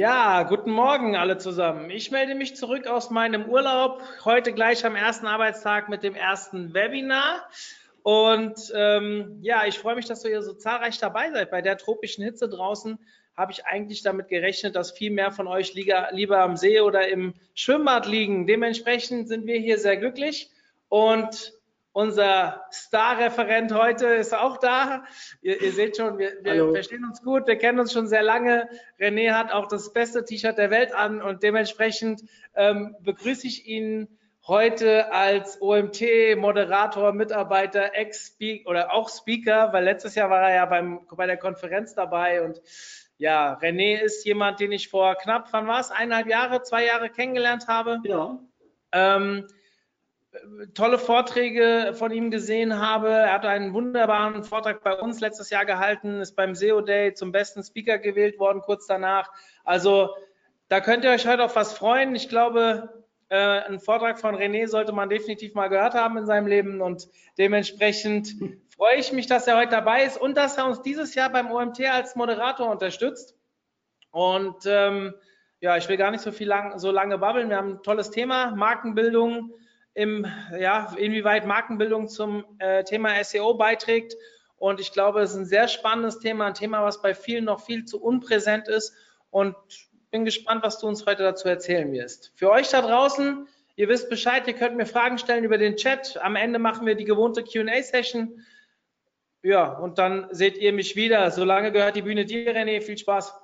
Ja, guten Morgen alle zusammen. Ich melde mich zurück aus meinem Urlaub. Heute gleich am ersten Arbeitstag mit dem ersten Webinar. Und ähm, ja, ich freue mich, dass ihr so zahlreich dabei seid. Bei der tropischen Hitze draußen habe ich eigentlich damit gerechnet, dass viel mehr von euch lieber, lieber am See oder im Schwimmbad liegen. Dementsprechend sind wir hier sehr glücklich. Und unser Star-Referent heute ist auch da. Ihr, ihr seht schon, wir, wir verstehen uns gut, wir kennen uns schon sehr lange. René hat auch das beste T-Shirt der Welt an und dementsprechend ähm, begrüße ich ihn heute als OMT-Moderator, Mitarbeiter, Ex-Speaker oder auch Speaker, weil letztes Jahr war er ja beim, bei der Konferenz dabei und ja, René ist jemand, den ich vor knapp, wann war es, eineinhalb Jahre, zwei Jahre kennengelernt habe. Ja. Ähm, tolle Vorträge von ihm gesehen habe. Er hat einen wunderbaren Vortrag bei uns letztes Jahr gehalten, ist beim SEO Day zum besten Speaker gewählt worden kurz danach. Also da könnt ihr euch heute auf was freuen. Ich glaube, äh, einen Vortrag von René sollte man definitiv mal gehört haben in seinem Leben und dementsprechend freue ich mich, dass er heute dabei ist und dass er uns dieses Jahr beim OMT als Moderator unterstützt. Und ähm, ja, ich will gar nicht so viel lang, so lange babbeln. Wir haben ein tolles Thema, Markenbildung im, ja, inwieweit Markenbildung zum äh, Thema SEO beiträgt. Und ich glaube, es ist ein sehr spannendes Thema, ein Thema, was bei vielen noch viel zu unpräsent ist. Und bin gespannt, was du uns heute dazu erzählen wirst. Für euch da draußen, ihr wisst Bescheid, ihr könnt mir Fragen stellen über den Chat. Am Ende machen wir die gewohnte QA-Session. Ja, und dann seht ihr mich wieder. Solange gehört die Bühne dir, René. Viel Spaß.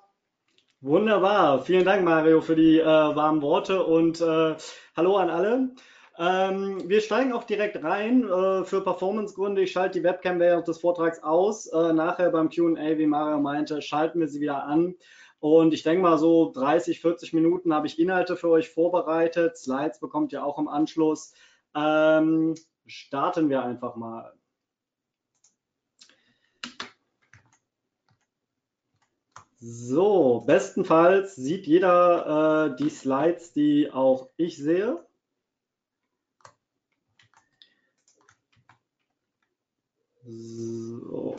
Wunderbar. Vielen Dank, Mario, für die äh, warmen Worte und äh, hallo an alle. Ähm, wir steigen auch direkt rein. Äh, für Performancegründe, ich schalte die Webcam während des Vortrags aus. Äh, nachher beim QA, wie Mario meinte, schalten wir sie wieder an. Und ich denke mal, so 30, 40 Minuten habe ich Inhalte für euch vorbereitet. Slides bekommt ihr auch im Anschluss. Ähm, starten wir einfach mal. So, bestenfalls sieht jeder äh, die Slides, die auch ich sehe. So.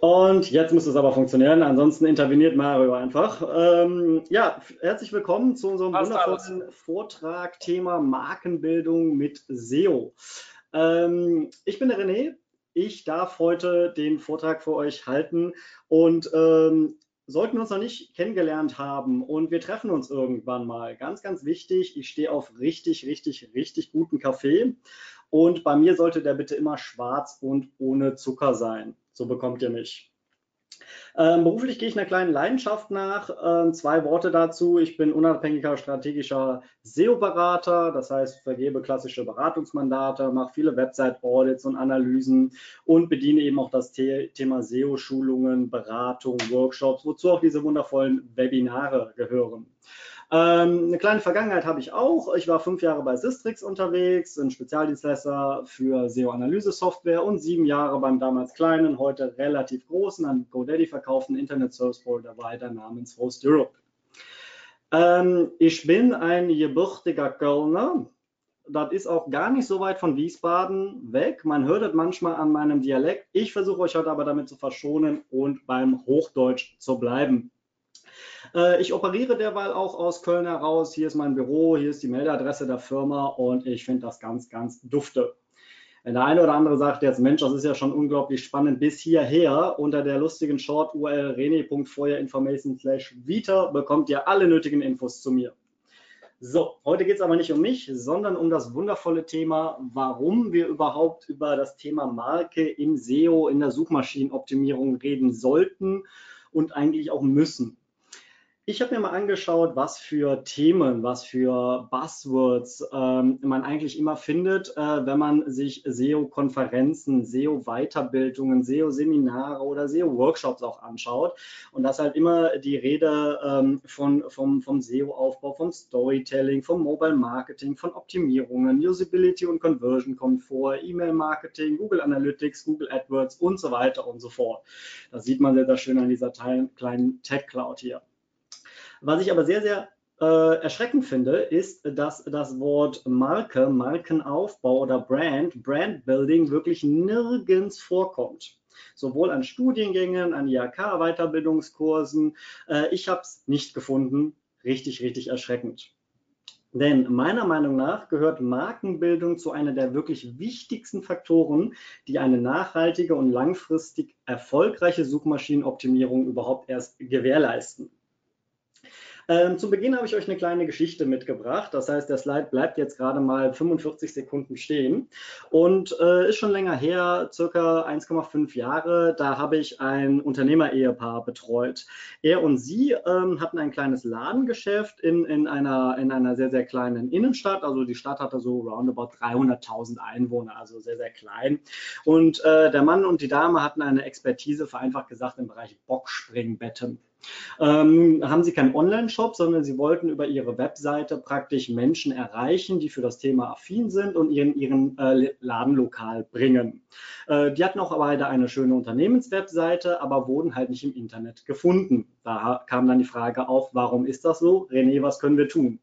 Und jetzt müsste es aber funktionieren, ansonsten interveniert Mario einfach. Ähm, ja, herzlich willkommen zu unserem Passt wundervollen Vortrag Thema Markenbildung mit SEO. Ähm, ich bin der René, ich darf heute den Vortrag für euch halten und ähm, sollten wir uns noch nicht kennengelernt haben und wir treffen uns irgendwann mal, ganz, ganz wichtig, ich stehe auf richtig, richtig, richtig guten Kaffee und bei mir sollte der bitte immer schwarz und ohne Zucker sein. So bekommt ihr mich. Ähm, beruflich gehe ich einer kleinen Leidenschaft nach. Ähm, zwei Worte dazu. Ich bin unabhängiger strategischer SEO-Berater, das heißt, vergebe klassische Beratungsmandate, mache viele Website-Audits und Analysen und bediene eben auch das The Thema SEO-Schulungen, Beratung, Workshops, wozu auch diese wundervollen Webinare gehören. Ähm, eine kleine Vergangenheit habe ich auch. Ich war fünf Jahre bei Sistrix unterwegs, ein Spezialdienstleister für SEO-Analyse-Software und sieben Jahre beim damals kleinen, heute relativ großen, an GoDaddy verkauften Internet-Service-Provider namens Host Europe. Ähm, ich bin ein gebürtiger Kölner. Das ist auch gar nicht so weit von Wiesbaden weg. Man hört es manchmal an meinem Dialekt. Ich versuche euch heute aber damit zu verschonen und beim Hochdeutsch zu bleiben. Äh, ich operiere derweil auch aus Köln heraus. Hier ist mein Büro, hier ist die Meldeadresse der Firma und ich finde das ganz, ganz dufte. Wenn der eine oder andere sagt jetzt, Mensch, das ist ja schon unglaublich spannend, bis hierher unter der lustigen Short-URL rene.feuerinformation slash vita bekommt ihr alle nötigen Infos zu mir. So, heute geht es aber nicht um mich, sondern um das wundervolle Thema, warum wir überhaupt über das Thema Marke im SEO, in der Suchmaschinenoptimierung reden sollten und eigentlich auch müssen. Ich habe mir mal angeschaut, was für Themen, was für Buzzwords ähm, man eigentlich immer findet, äh, wenn man sich SEO-Konferenzen, SEO-Weiterbildungen, SEO-Seminare oder SEO-Workshops auch anschaut. Und das halt immer die Rede ähm, von, vom, vom SEO-Aufbau, vom Storytelling, vom Mobile-Marketing, von Optimierungen, Usability und Conversion kommt vor, E-Mail-Marketing, Google Analytics, Google AdWords und so weiter und so fort. Das sieht man sehr, sehr schön an dieser kleinen Tech-Cloud hier. Was ich aber sehr, sehr äh, erschreckend finde, ist, dass das Wort Marke, Markenaufbau oder Brand, Brandbuilding wirklich nirgends vorkommt. Sowohl an Studiengängen, an IHK-Weiterbildungskursen. Äh, ich habe es nicht gefunden. Richtig, richtig erschreckend. Denn meiner Meinung nach gehört Markenbildung zu einer der wirklich wichtigsten Faktoren, die eine nachhaltige und langfristig erfolgreiche Suchmaschinenoptimierung überhaupt erst gewährleisten. Ähm, zu Beginn habe ich euch eine kleine Geschichte mitgebracht. Das heißt, der Slide bleibt jetzt gerade mal 45 Sekunden stehen und äh, ist schon länger her, circa 1,5 Jahre. Da habe ich ein Unternehmer-Ehepaar betreut. Er und sie ähm, hatten ein kleines Ladengeschäft in, in, einer, in einer sehr, sehr kleinen Innenstadt. Also die Stadt hatte so roundabout 300.000 Einwohner, also sehr, sehr klein. Und äh, der Mann und die Dame hatten eine Expertise, vereinfacht gesagt, im Bereich Boxspringbetten ähm, haben sie keinen Online-Shop, sondern sie wollten über ihre Webseite praktisch Menschen erreichen, die für das Thema affin sind und ihren, ihren äh, Ladenlokal bringen. Äh, die hatten auch beide eine schöne Unternehmenswebseite, aber wurden halt nicht im Internet gefunden. Da kam dann die Frage auf, warum ist das so? René, was können wir tun?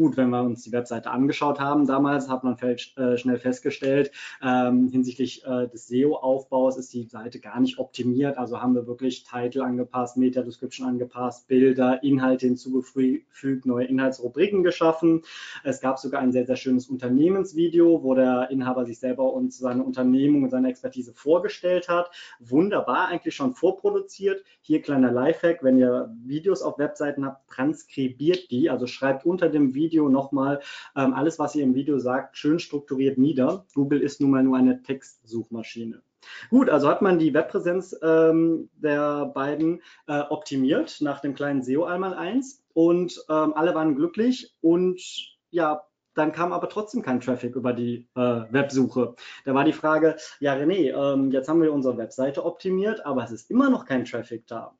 Gut, wenn wir uns die Webseite angeschaut haben damals, hat man äh, schnell festgestellt, ähm, hinsichtlich äh, des SEO-Aufbaus ist die Seite gar nicht optimiert. Also haben wir wirklich Titel angepasst, Meta-Description angepasst, Bilder, Inhalte hinzugefügt, neue Inhaltsrubriken geschaffen. Es gab sogar ein sehr, sehr schönes Unternehmensvideo, wo der Inhaber sich selber und seine Unternehmung und seine Expertise vorgestellt hat. Wunderbar, eigentlich schon vorproduziert. Hier kleiner Lifehack, wenn ihr Videos auf Webseiten habt, transkribiert die, also schreibt unter dem Video Video nochmal ähm, alles, was ihr im Video sagt, schön strukturiert nieder. Google ist nun mal nur eine Textsuchmaschine. Gut, also hat man die Webpräsenz ähm, der beiden äh, optimiert nach dem kleinen SEO einmal eins und ähm, alle waren glücklich und ja, dann kam aber trotzdem kein Traffic über die äh, Websuche. Da war die Frage, ja René, ähm, jetzt haben wir unsere Webseite optimiert, aber es ist immer noch kein Traffic da.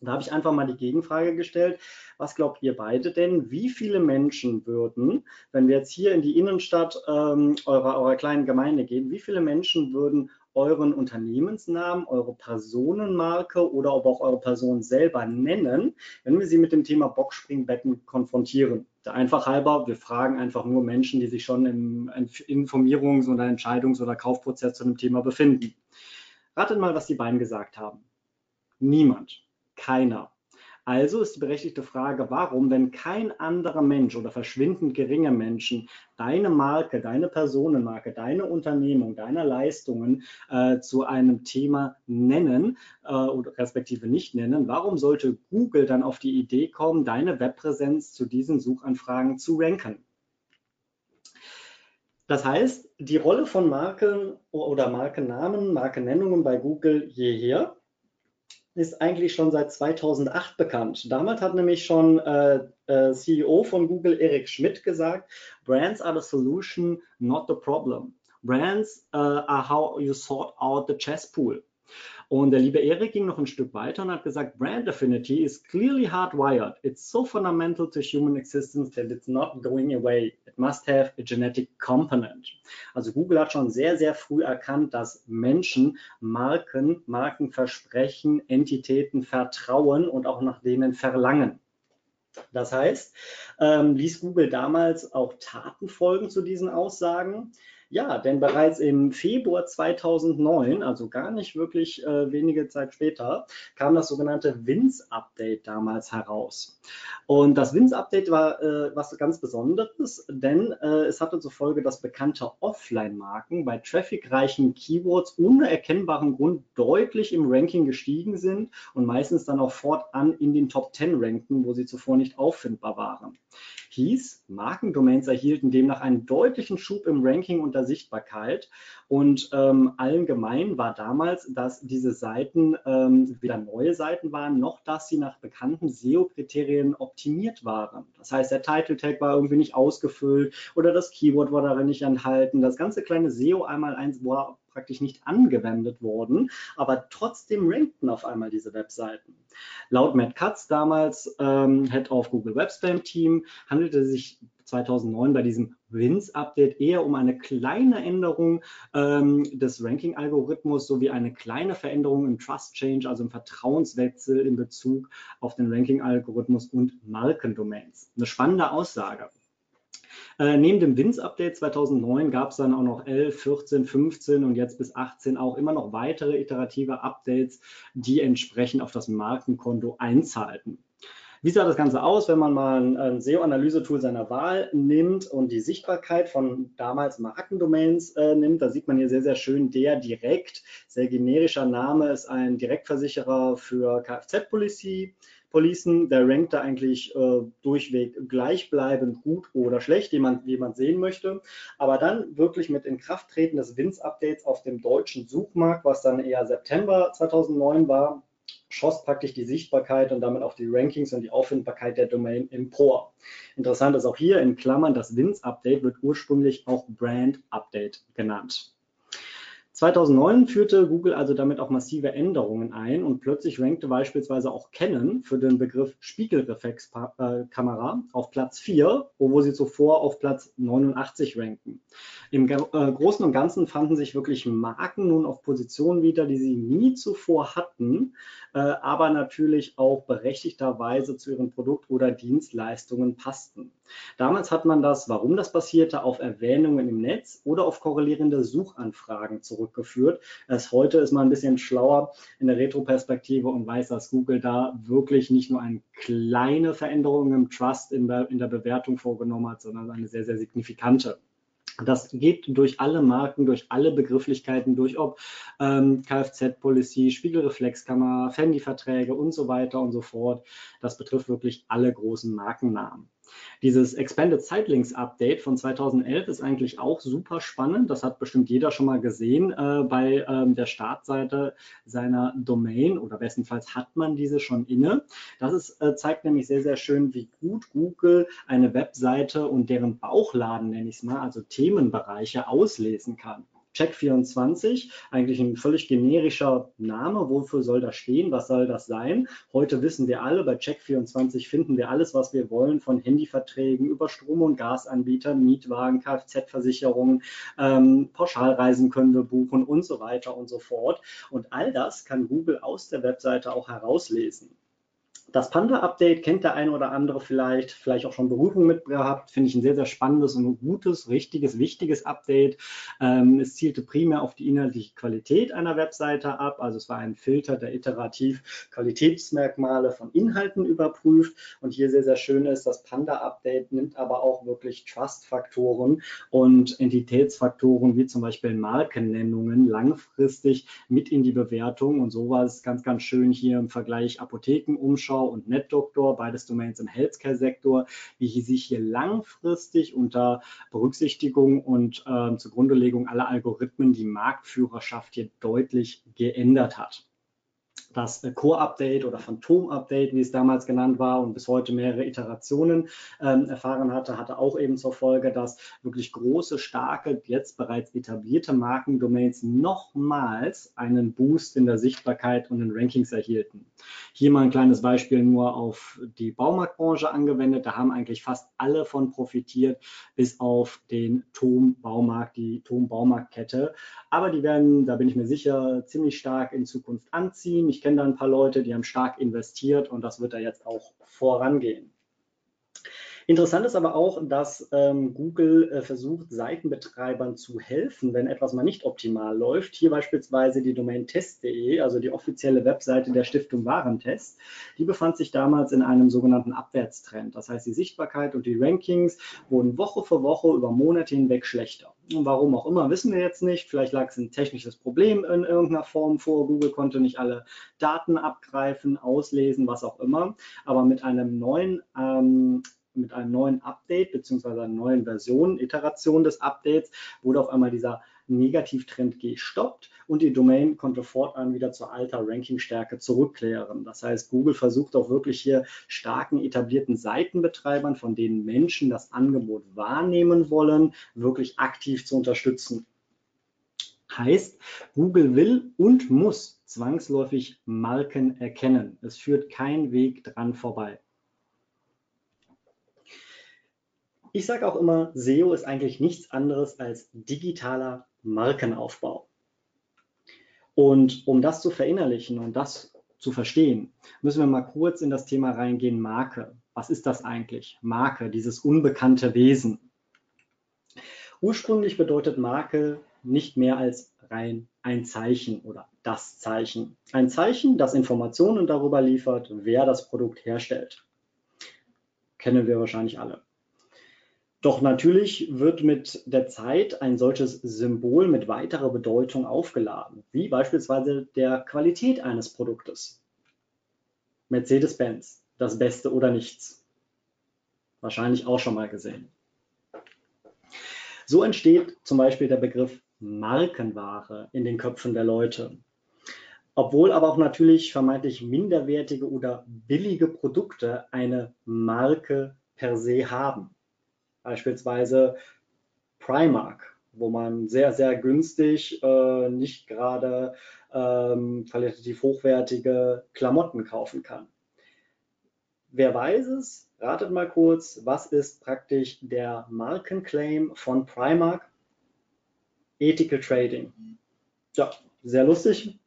Da habe ich einfach mal die Gegenfrage gestellt. Was glaubt ihr beide denn? Wie viele Menschen würden, wenn wir jetzt hier in die Innenstadt ähm, eurer, eurer kleinen Gemeinde gehen, wie viele Menschen würden euren Unternehmensnamen, eure Personenmarke oder aber auch eure Person selber nennen, wenn wir sie mit dem Thema Boxspringbetten konfrontieren? Der einfach halber, wir fragen einfach nur Menschen, die sich schon im Informierungs- oder Entscheidungs- oder Kaufprozess zu dem Thema befinden. Ratet mal, was die beiden gesagt haben. Niemand. Keiner. Also ist die berechtigte Frage, warum, wenn kein anderer Mensch oder verschwindend geringe Menschen deine Marke, deine Personenmarke, deine Unternehmung, deine Leistungen äh, zu einem Thema nennen äh, oder respektive nicht nennen, warum sollte Google dann auf die Idee kommen, deine Webpräsenz zu diesen Suchanfragen zu ranken? Das heißt, die Rolle von Marken oder Markennamen, Markennennungen bei Google jeher ist eigentlich schon seit 2008 bekannt. Damals hat nämlich schon äh, äh, CEO von Google Eric Schmidt gesagt, Brands are the solution, not the problem. Brands uh, are how you sort out the chess pool. Und der liebe Erik ging noch ein Stück weiter und hat gesagt, Brand Affinity is clearly hardwired. It's so fundamental to human existence that it's not going away. It must have a genetic component. Also Google hat schon sehr, sehr früh erkannt, dass Menschen Marken, Markenversprechen, Entitäten vertrauen und auch nach denen verlangen. Das heißt, ähm, ließ Google damals auch Taten folgen zu diesen Aussagen. Ja, denn bereits im Februar 2009, also gar nicht wirklich äh, wenige Zeit später, kam das sogenannte WINS-Update damals heraus. Und das WINS-Update war äh, was ganz Besonderes, denn äh, es hatte zur Folge, dass bekannte Offline-Marken bei trafficreichen Keywords ohne erkennbaren Grund deutlich im Ranking gestiegen sind und meistens dann auch fortan in den Top 10 ranken, wo sie zuvor nicht auffindbar waren. Hieß, Markendomains erhielten demnach einen deutlichen Schub im Ranking und der Sichtbarkeit. Und ähm, allen gemein war damals, dass diese Seiten ähm, weder neue Seiten waren, noch dass sie nach bekannten SEO-Kriterien optimiert waren. Das heißt, der Title Tag war irgendwie nicht ausgefüllt oder das Keyword war darin nicht enthalten. Das ganze kleine SEO einmal eins war praktisch nicht angewendet worden, aber trotzdem rankten auf einmal diese Webseiten. Laut Matt Katz damals, ähm, Head of Google Web Spam Team, handelte sich 2009 bei diesem WINS-Update eher um eine kleine Änderung ähm, des Ranking-Algorithmus sowie eine kleine Veränderung im Trust-Change, also im Vertrauenswechsel in Bezug auf den Ranking-Algorithmus und Markendomains. Eine spannende Aussage. Äh, neben dem WINS-Update 2009 gab es dann auch noch 11, 14, 15 und jetzt bis 18 auch immer noch weitere iterative Updates, die entsprechend auf das Markenkonto einzahlten. Wie sah das Ganze aus, wenn man mal ein SEO-Analyse-Tool seiner Wahl nimmt und die Sichtbarkeit von damals Markendomains äh, nimmt? Da sieht man hier sehr, sehr schön der direkt. Sehr generischer Name ist ein Direktversicherer für Kfz-Policy. Policen, der rankt da eigentlich äh, durchweg gleichbleibend gut oder schlecht, wie man, wie man sehen möchte. Aber dann wirklich mit Inkrafttreten des WINS-Updates auf dem deutschen Suchmarkt, was dann eher September 2009 war, schoss praktisch die Sichtbarkeit und damit auch die Rankings und die Auffindbarkeit der Domain empor. Interessant ist auch hier in Klammern, das WINS-Update wird ursprünglich auch Brand-Update genannt. 2009 führte Google also damit auch massive Änderungen ein und plötzlich rankte beispielsweise auch Canon für den Begriff Spiegelreflexkamera auf Platz 4, wo sie zuvor auf Platz 89 ranken. Im äh, Großen und Ganzen fanden sich wirklich Marken nun auf Positionen wieder, die sie nie zuvor hatten, äh, aber natürlich auch berechtigterweise zu ihren Produkt- oder Dienstleistungen passten. Damals hat man das, warum das passierte, auf Erwähnungen im Netz oder auf korrelierende Suchanfragen zurückgeführt. Erst heute ist man ein bisschen schlauer in der Retroperspektive und weiß, dass Google da wirklich nicht nur eine kleine Veränderung im Trust in der, in der Bewertung vorgenommen hat, sondern eine sehr, sehr signifikante. Das geht durch alle Marken, durch alle Begrifflichkeiten durch, ob ähm, Kfz-Policy, Spiegelreflexkammer, Fendi-Verträge und so weiter und so fort. Das betrifft wirklich alle großen Markennamen. Dieses Expanded Sitelinks Update von 2011 ist eigentlich auch super spannend. Das hat bestimmt jeder schon mal gesehen äh, bei ähm, der Startseite seiner Domain oder bestenfalls hat man diese schon inne. Das ist, äh, zeigt nämlich sehr, sehr schön, wie gut Google eine Webseite und deren Bauchladen, nenne ich es mal, also Themenbereiche auslesen kann. Check24, eigentlich ein völlig generischer Name. Wofür soll das stehen? Was soll das sein? Heute wissen wir alle, bei Check24 finden wir alles, was wir wollen, von Handyverträgen über Strom- und Gasanbietern, Mietwagen, Kfz-Versicherungen, ähm, Pauschalreisen können wir buchen und so weiter und so fort. Und all das kann Google aus der Webseite auch herauslesen. Das Panda-Update kennt der eine oder andere vielleicht, vielleicht auch schon Berührung mit gehabt. Finde ich ein sehr, sehr spannendes und gutes, richtiges, wichtiges Update. Ähm, es zielte primär auf die inhaltliche Qualität einer Webseite ab. Also es war ein Filter, der iterativ Qualitätsmerkmale von Inhalten überprüft. Und hier sehr, sehr schön ist, das Panda-Update nimmt aber auch wirklich Trust-Faktoren und Entitätsfaktoren wie zum Beispiel Markennennungen langfristig mit in die Bewertung. Und so war es ganz, ganz schön hier im Vergleich Apothekenumschau Doktor und NetDoktor, beides Domains im Healthcare-Sektor, wie sich hier langfristig unter Berücksichtigung und äh, Zugrundelegung aller Algorithmen die Marktführerschaft hier deutlich geändert hat das Core-Update oder Phantom-Update, wie es damals genannt war und bis heute mehrere Iterationen ähm, erfahren hatte, hatte auch eben zur Folge, dass wirklich große, starke, jetzt bereits etablierte Markendomains nochmals einen Boost in der Sichtbarkeit und den Rankings erhielten. Hier mal ein kleines Beispiel nur auf die Baumarktbranche angewendet. Da haben eigentlich fast alle von profitiert, bis auf den Tom Baumarkt, die Tom Baumarktkette. Aber die werden, da bin ich mir sicher, ziemlich stark in Zukunft anziehen. Ich ich kenne da ein paar Leute, die haben stark investiert und das wird da jetzt auch vorangehen. Interessant ist aber auch, dass ähm, Google äh, versucht, Seitenbetreibern zu helfen, wenn etwas mal nicht optimal läuft. Hier beispielsweise die Domain test.de, also die offizielle Webseite der Stiftung Warentest. Die befand sich damals in einem sogenannten Abwärtstrend. Das heißt, die Sichtbarkeit und die Rankings wurden Woche für Woche über Monate hinweg schlechter. Und warum auch immer, wissen wir jetzt nicht. Vielleicht lag es ein technisches Problem in irgendeiner Form vor. Google konnte nicht alle Daten abgreifen, auslesen, was auch immer. Aber mit einem neuen ähm, mit einem neuen Update beziehungsweise einer neuen Version, Iteration des Updates, wurde auf einmal dieser Negativtrend gestoppt und die Domain konnte fortan wieder zur alter Rankingstärke zurückkehren. Das heißt, Google versucht auch wirklich hier starken etablierten Seitenbetreibern, von denen Menschen das Angebot wahrnehmen wollen, wirklich aktiv zu unterstützen. Heißt, Google will und muss zwangsläufig Marken erkennen. Es führt kein Weg dran vorbei. Ich sage auch immer, SEO ist eigentlich nichts anderes als digitaler Markenaufbau. Und um das zu verinnerlichen und das zu verstehen, müssen wir mal kurz in das Thema reingehen, Marke. Was ist das eigentlich? Marke, dieses unbekannte Wesen. Ursprünglich bedeutet Marke nicht mehr als rein ein Zeichen oder das Zeichen. Ein Zeichen, das Informationen darüber liefert, wer das Produkt herstellt. Kennen wir wahrscheinlich alle. Doch natürlich wird mit der Zeit ein solches Symbol mit weiterer Bedeutung aufgeladen, wie beispielsweise der Qualität eines Produktes. Mercedes-Benz, das Beste oder nichts. Wahrscheinlich auch schon mal gesehen. So entsteht zum Beispiel der Begriff Markenware in den Köpfen der Leute. Obwohl aber auch natürlich vermeintlich minderwertige oder billige Produkte eine Marke per se haben beispielsweise Primark, wo man sehr, sehr günstig, äh, nicht gerade ähm, qualitativ hochwertige Klamotten kaufen kann. Wer weiß es? Ratet mal kurz, was ist praktisch der Markenclaim von Primark? Ethical Trading. Ja, sehr lustig.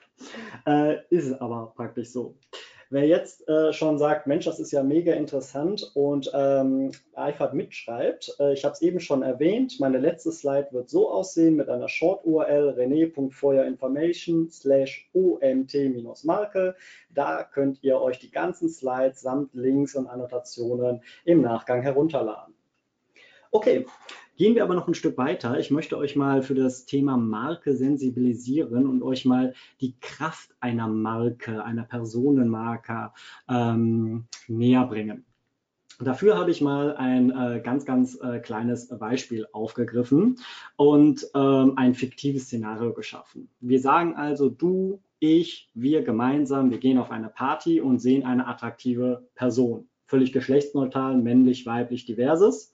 Äh, ist aber praktisch so. Wer jetzt äh, schon sagt, Mensch, das ist ja mega interessant und ähm, Eifert mitschreibt, äh, ich habe es eben schon erwähnt, meine letzte Slide wird so aussehen mit einer Short-URL rene.feuerinformation slash omt-marke. Da könnt ihr euch die ganzen Slides samt Links und Annotationen im Nachgang herunterladen. Okay, Gehen wir aber noch ein Stück weiter. Ich möchte euch mal für das Thema Marke sensibilisieren und euch mal die Kraft einer Marke, einer Personenmarke ähm, näher bringen. Dafür habe ich mal ein äh, ganz, ganz äh, kleines Beispiel aufgegriffen und ähm, ein fiktives Szenario geschaffen. Wir sagen also, du, ich, wir gemeinsam, wir gehen auf eine Party und sehen eine attraktive Person. Völlig geschlechtsneutral, männlich, weiblich, diverses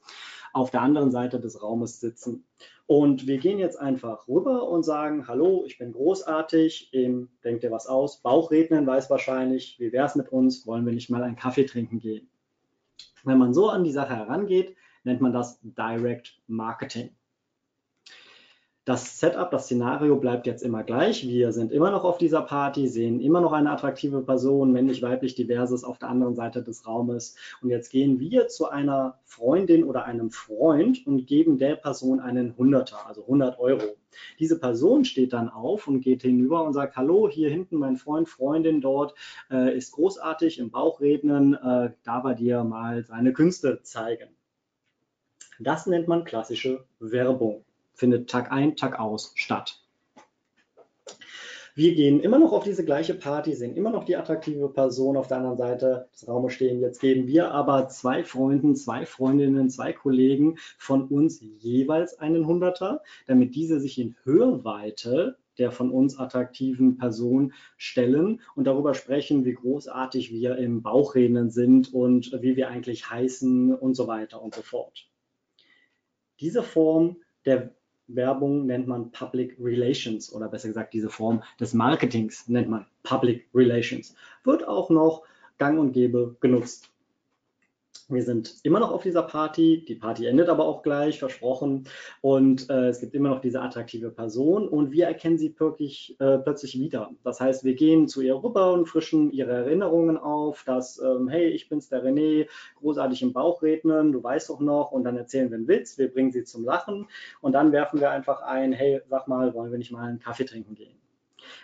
auf der anderen Seite des Raumes sitzen. Und wir gehen jetzt einfach rüber und sagen, hallo, ich bin großartig, ähm, denkt dir was aus, Bauchrednen weiß wahrscheinlich, wie wäre es mit uns, wollen wir nicht mal einen Kaffee trinken gehen. Wenn man so an die Sache herangeht, nennt man das Direct Marketing. Das Setup, das Szenario bleibt jetzt immer gleich. Wir sind immer noch auf dieser Party, sehen immer noch eine attraktive Person, männlich, weiblich, diverses auf der anderen Seite des Raumes. Und jetzt gehen wir zu einer Freundin oder einem Freund und geben der Person einen Hunderter, also 100 Euro. Diese Person steht dann auf und geht hinüber und sagt, hallo, hier hinten mein Freund, Freundin dort äh, ist großartig im Bauchrednen, äh, da bei dir mal seine Künste zeigen. Das nennt man klassische Werbung findet Tag ein, Tag aus statt. Wir gehen immer noch auf diese gleiche Party, sehen immer noch die attraktive Person auf der anderen Seite des Raumes stehen. Jetzt geben wir aber zwei Freunden, zwei Freundinnen, zwei Kollegen von uns jeweils einen Hunderter, damit diese sich in Hörweite der von uns attraktiven Person stellen und darüber sprechen, wie großartig wir im Bauchrednen sind und wie wir eigentlich heißen und so weiter und so fort. Diese Form der Werbung nennt man Public Relations oder besser gesagt diese Form des Marketings nennt man Public Relations. Wird auch noch gang und gäbe genutzt. Wir sind immer noch auf dieser Party. Die Party endet aber auch gleich, versprochen. Und äh, es gibt immer noch diese attraktive Person und wir erkennen sie wirklich, äh, plötzlich wieder. Das heißt, wir gehen zu ihr rüber und frischen ihre Erinnerungen auf, dass, ähm, hey, ich bin's, der René, großartig im Bauch rednen, du weißt doch noch. Und dann erzählen wir einen Witz, wir bringen sie zum Lachen und dann werfen wir einfach ein, hey, sag mal, wollen wir nicht mal einen Kaffee trinken gehen?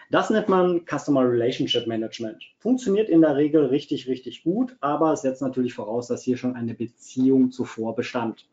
Das nennt man Customer Relationship Management. Funktioniert in der Regel richtig, richtig gut, aber es setzt natürlich voraus, dass hier schon eine Beziehung zuvor bestand.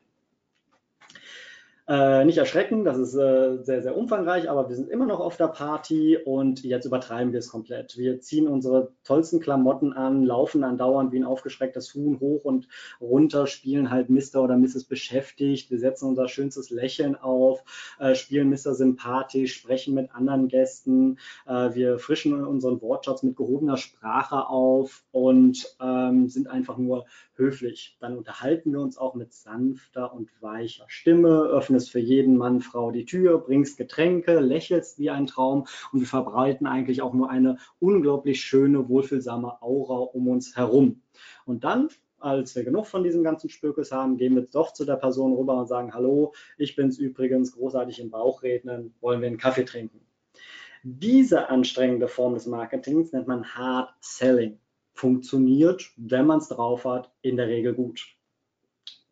Äh, nicht erschrecken, das ist äh, sehr, sehr umfangreich, aber wir sind immer noch auf der Party und jetzt übertreiben wir es komplett. Wir ziehen unsere tollsten Klamotten an, laufen andauernd wie ein aufgeschrecktes Huhn hoch und runter, spielen halt Mr. oder Mrs. beschäftigt, wir setzen unser schönstes Lächeln auf, äh, spielen Mr. sympathisch, sprechen mit anderen Gästen, äh, wir frischen unseren Wortschatz mit gehobener Sprache auf und ähm, sind einfach nur höflich. Dann unterhalten wir uns auch mit sanfter und weicher Stimme, öffnest für jeden Mann, Frau die Tür, bringst Getränke, lächelst wie ein Traum und wir verbreiten eigentlich auch nur eine unglaublich schöne, wohlfühlsame Aura um uns herum. Und dann als wir genug von diesem ganzen Spökes haben, gehen wir doch zu der Person rüber und sagen, hallo, ich bin's übrigens, großartig im Bauch rednen, wollen wir einen Kaffee trinken. Diese anstrengende Form des Marketings nennt man Hard Selling funktioniert, wenn man es drauf hat, in der Regel gut.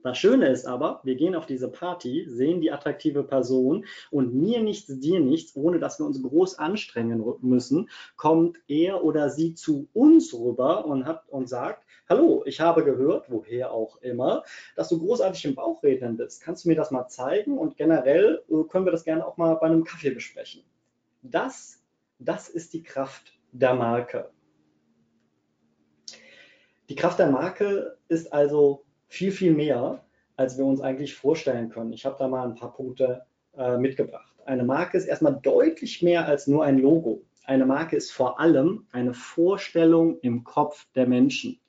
Das Schöne ist aber, wir gehen auf diese Party, sehen die attraktive Person und mir nichts, dir nichts, ohne dass wir uns groß anstrengen müssen, kommt er oder sie zu uns rüber und, hat, und sagt, hallo, ich habe gehört, woher auch immer, dass du großartig im Bauchrednen bist. Kannst du mir das mal zeigen? Und generell äh, können wir das gerne auch mal bei einem Kaffee besprechen. Das, das ist die Kraft der Marke. Die Kraft der Marke ist also viel, viel mehr, als wir uns eigentlich vorstellen können. Ich habe da mal ein paar Punkte äh, mitgebracht. Eine Marke ist erstmal deutlich mehr als nur ein Logo. Eine Marke ist vor allem eine Vorstellung im Kopf der Menschen.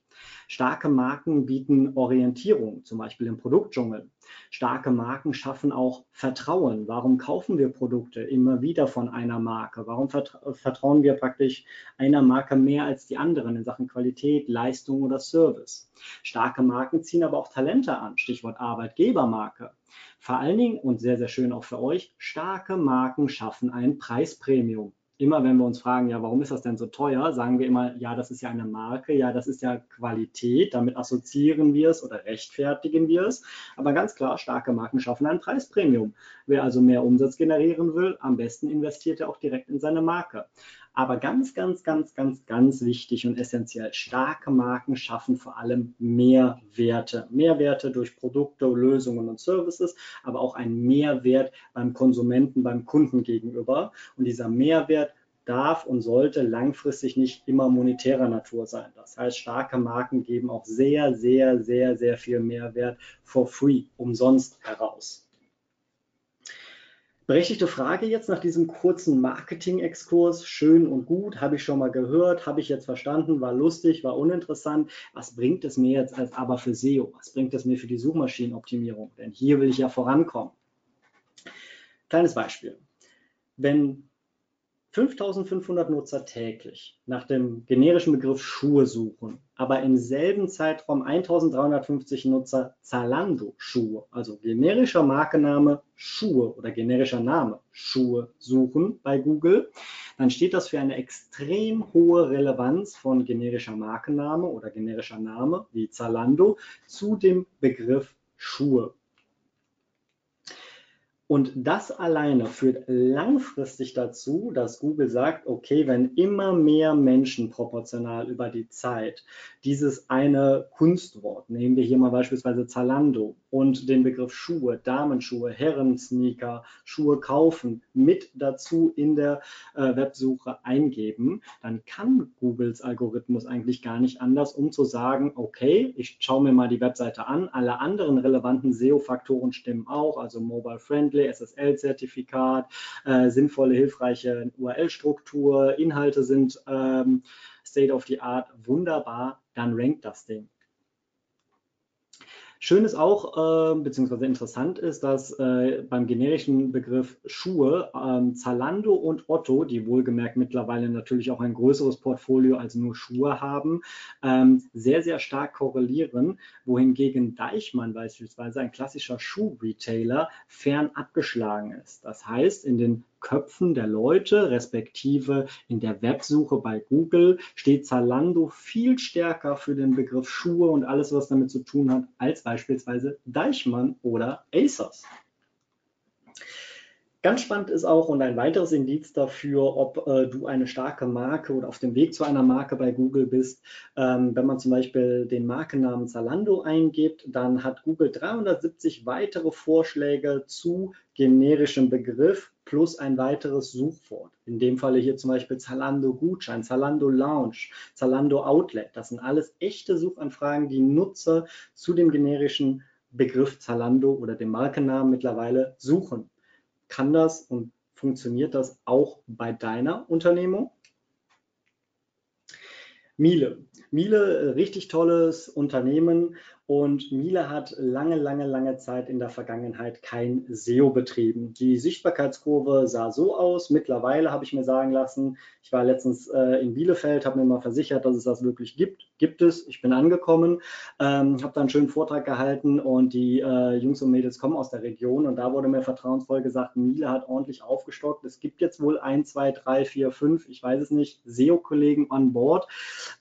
Starke Marken bieten Orientierung, zum Beispiel im Produktdschungel. Starke Marken schaffen auch Vertrauen. Warum kaufen wir Produkte immer wieder von einer Marke? Warum vertrauen wir praktisch einer Marke mehr als die anderen in Sachen Qualität, Leistung oder Service? Starke Marken ziehen aber auch Talente an. Stichwort Arbeitgebermarke. Vor allen Dingen und sehr, sehr schön auch für euch, starke Marken schaffen ein Preispremium immer wenn wir uns fragen, ja, warum ist das denn so teuer, sagen wir immer, ja, das ist ja eine Marke, ja, das ist ja Qualität, damit assoziieren wir es oder rechtfertigen wir es. Aber ganz klar, starke Marken schaffen ein Preispremium. Wer also mehr Umsatz generieren will, am besten investiert er auch direkt in seine Marke. Aber ganz, ganz, ganz, ganz, ganz wichtig und essentiell, starke Marken schaffen vor allem Mehrwerte. Mehrwerte durch Produkte, Lösungen und Services, aber auch ein Mehrwert beim Konsumenten, beim Kunden gegenüber. Und dieser Mehrwert darf und sollte langfristig nicht immer monetärer Natur sein. Das heißt, starke Marken geben auch sehr, sehr, sehr, sehr viel Mehrwert for free, umsonst heraus. Berechtigte Frage jetzt nach diesem kurzen Marketing-Exkurs. Schön und gut, habe ich schon mal gehört, habe ich jetzt verstanden, war lustig, war uninteressant. Was bringt es mir jetzt als aber für SEO? Was bringt es mir für die Suchmaschinenoptimierung? Denn hier will ich ja vorankommen. Kleines Beispiel. Wenn 5500 Nutzer täglich nach dem generischen Begriff Schuhe suchen, aber im selben Zeitraum 1350 Nutzer Zalando Schuhe, also generischer Markenname Schuhe oder generischer Name Schuhe suchen bei Google, dann steht das für eine extrem hohe Relevanz von generischer Markenname oder generischer Name wie Zalando zu dem Begriff Schuhe. Und das alleine führt langfristig dazu, dass Google sagt, okay, wenn immer mehr Menschen proportional über die Zeit dieses eine Kunstwort, nehmen wir hier mal beispielsweise Zalando und den Begriff Schuhe, Damenschuhe, Herrensneaker, Schuhe kaufen, mit dazu in der äh, Websuche eingeben, dann kann Googles Algorithmus eigentlich gar nicht anders, um zu sagen, okay, ich schaue mir mal die Webseite an, alle anderen relevanten SEO-Faktoren stimmen auch, also Mobile Friendly, SSL-Zertifikat, äh, sinnvolle, hilfreiche URL-Struktur, Inhalte sind ähm, State of the Art, wunderbar, dann rankt das Ding. Schön ist auch, äh, beziehungsweise interessant ist, dass äh, beim generischen Begriff Schuhe ähm, Zalando und Otto, die wohlgemerkt mittlerweile natürlich auch ein größeres Portfolio als nur Schuhe haben, ähm, sehr, sehr stark korrelieren, wohingegen Deichmann beispielsweise ein klassischer Schuhretailer fern abgeschlagen ist. Das heißt, in den Köpfen der Leute, respektive in der Websuche bei Google, steht Zalando viel stärker für den Begriff Schuhe und alles, was damit zu tun hat, als beispielsweise Deichmann oder ASOS. Ganz spannend ist auch und ein weiteres Indiz dafür, ob äh, du eine starke Marke oder auf dem Weg zu einer Marke bei Google bist. Ähm, wenn man zum Beispiel den Markennamen Zalando eingibt, dann hat Google 370 weitere Vorschläge zu generischem Begriff plus ein weiteres Suchwort. In dem Falle hier zum Beispiel Zalando Gutschein, Zalando Lounge, Zalando Outlet. Das sind alles echte Suchanfragen, die Nutzer zu dem generischen Begriff Zalando oder dem Markennamen mittlerweile suchen. Kann das und funktioniert das auch bei deiner Unternehmung? Miele. Miele, richtig tolles Unternehmen und Miele hat lange, lange, lange Zeit in der Vergangenheit kein SEO betrieben. Die Sichtbarkeitskurve sah so aus. Mittlerweile habe ich mir sagen lassen, ich war letztens äh, in Bielefeld, habe mir mal versichert, dass es das wirklich gibt. Gibt es. Ich bin angekommen, ähm, habe da einen schönen Vortrag gehalten und die äh, Jungs und Mädels kommen aus der Region und da wurde mir vertrauensvoll gesagt, Miele hat ordentlich aufgestockt. Es gibt jetzt wohl ein, zwei, drei, vier, fünf, ich weiß es nicht, SEO-Kollegen an Bord.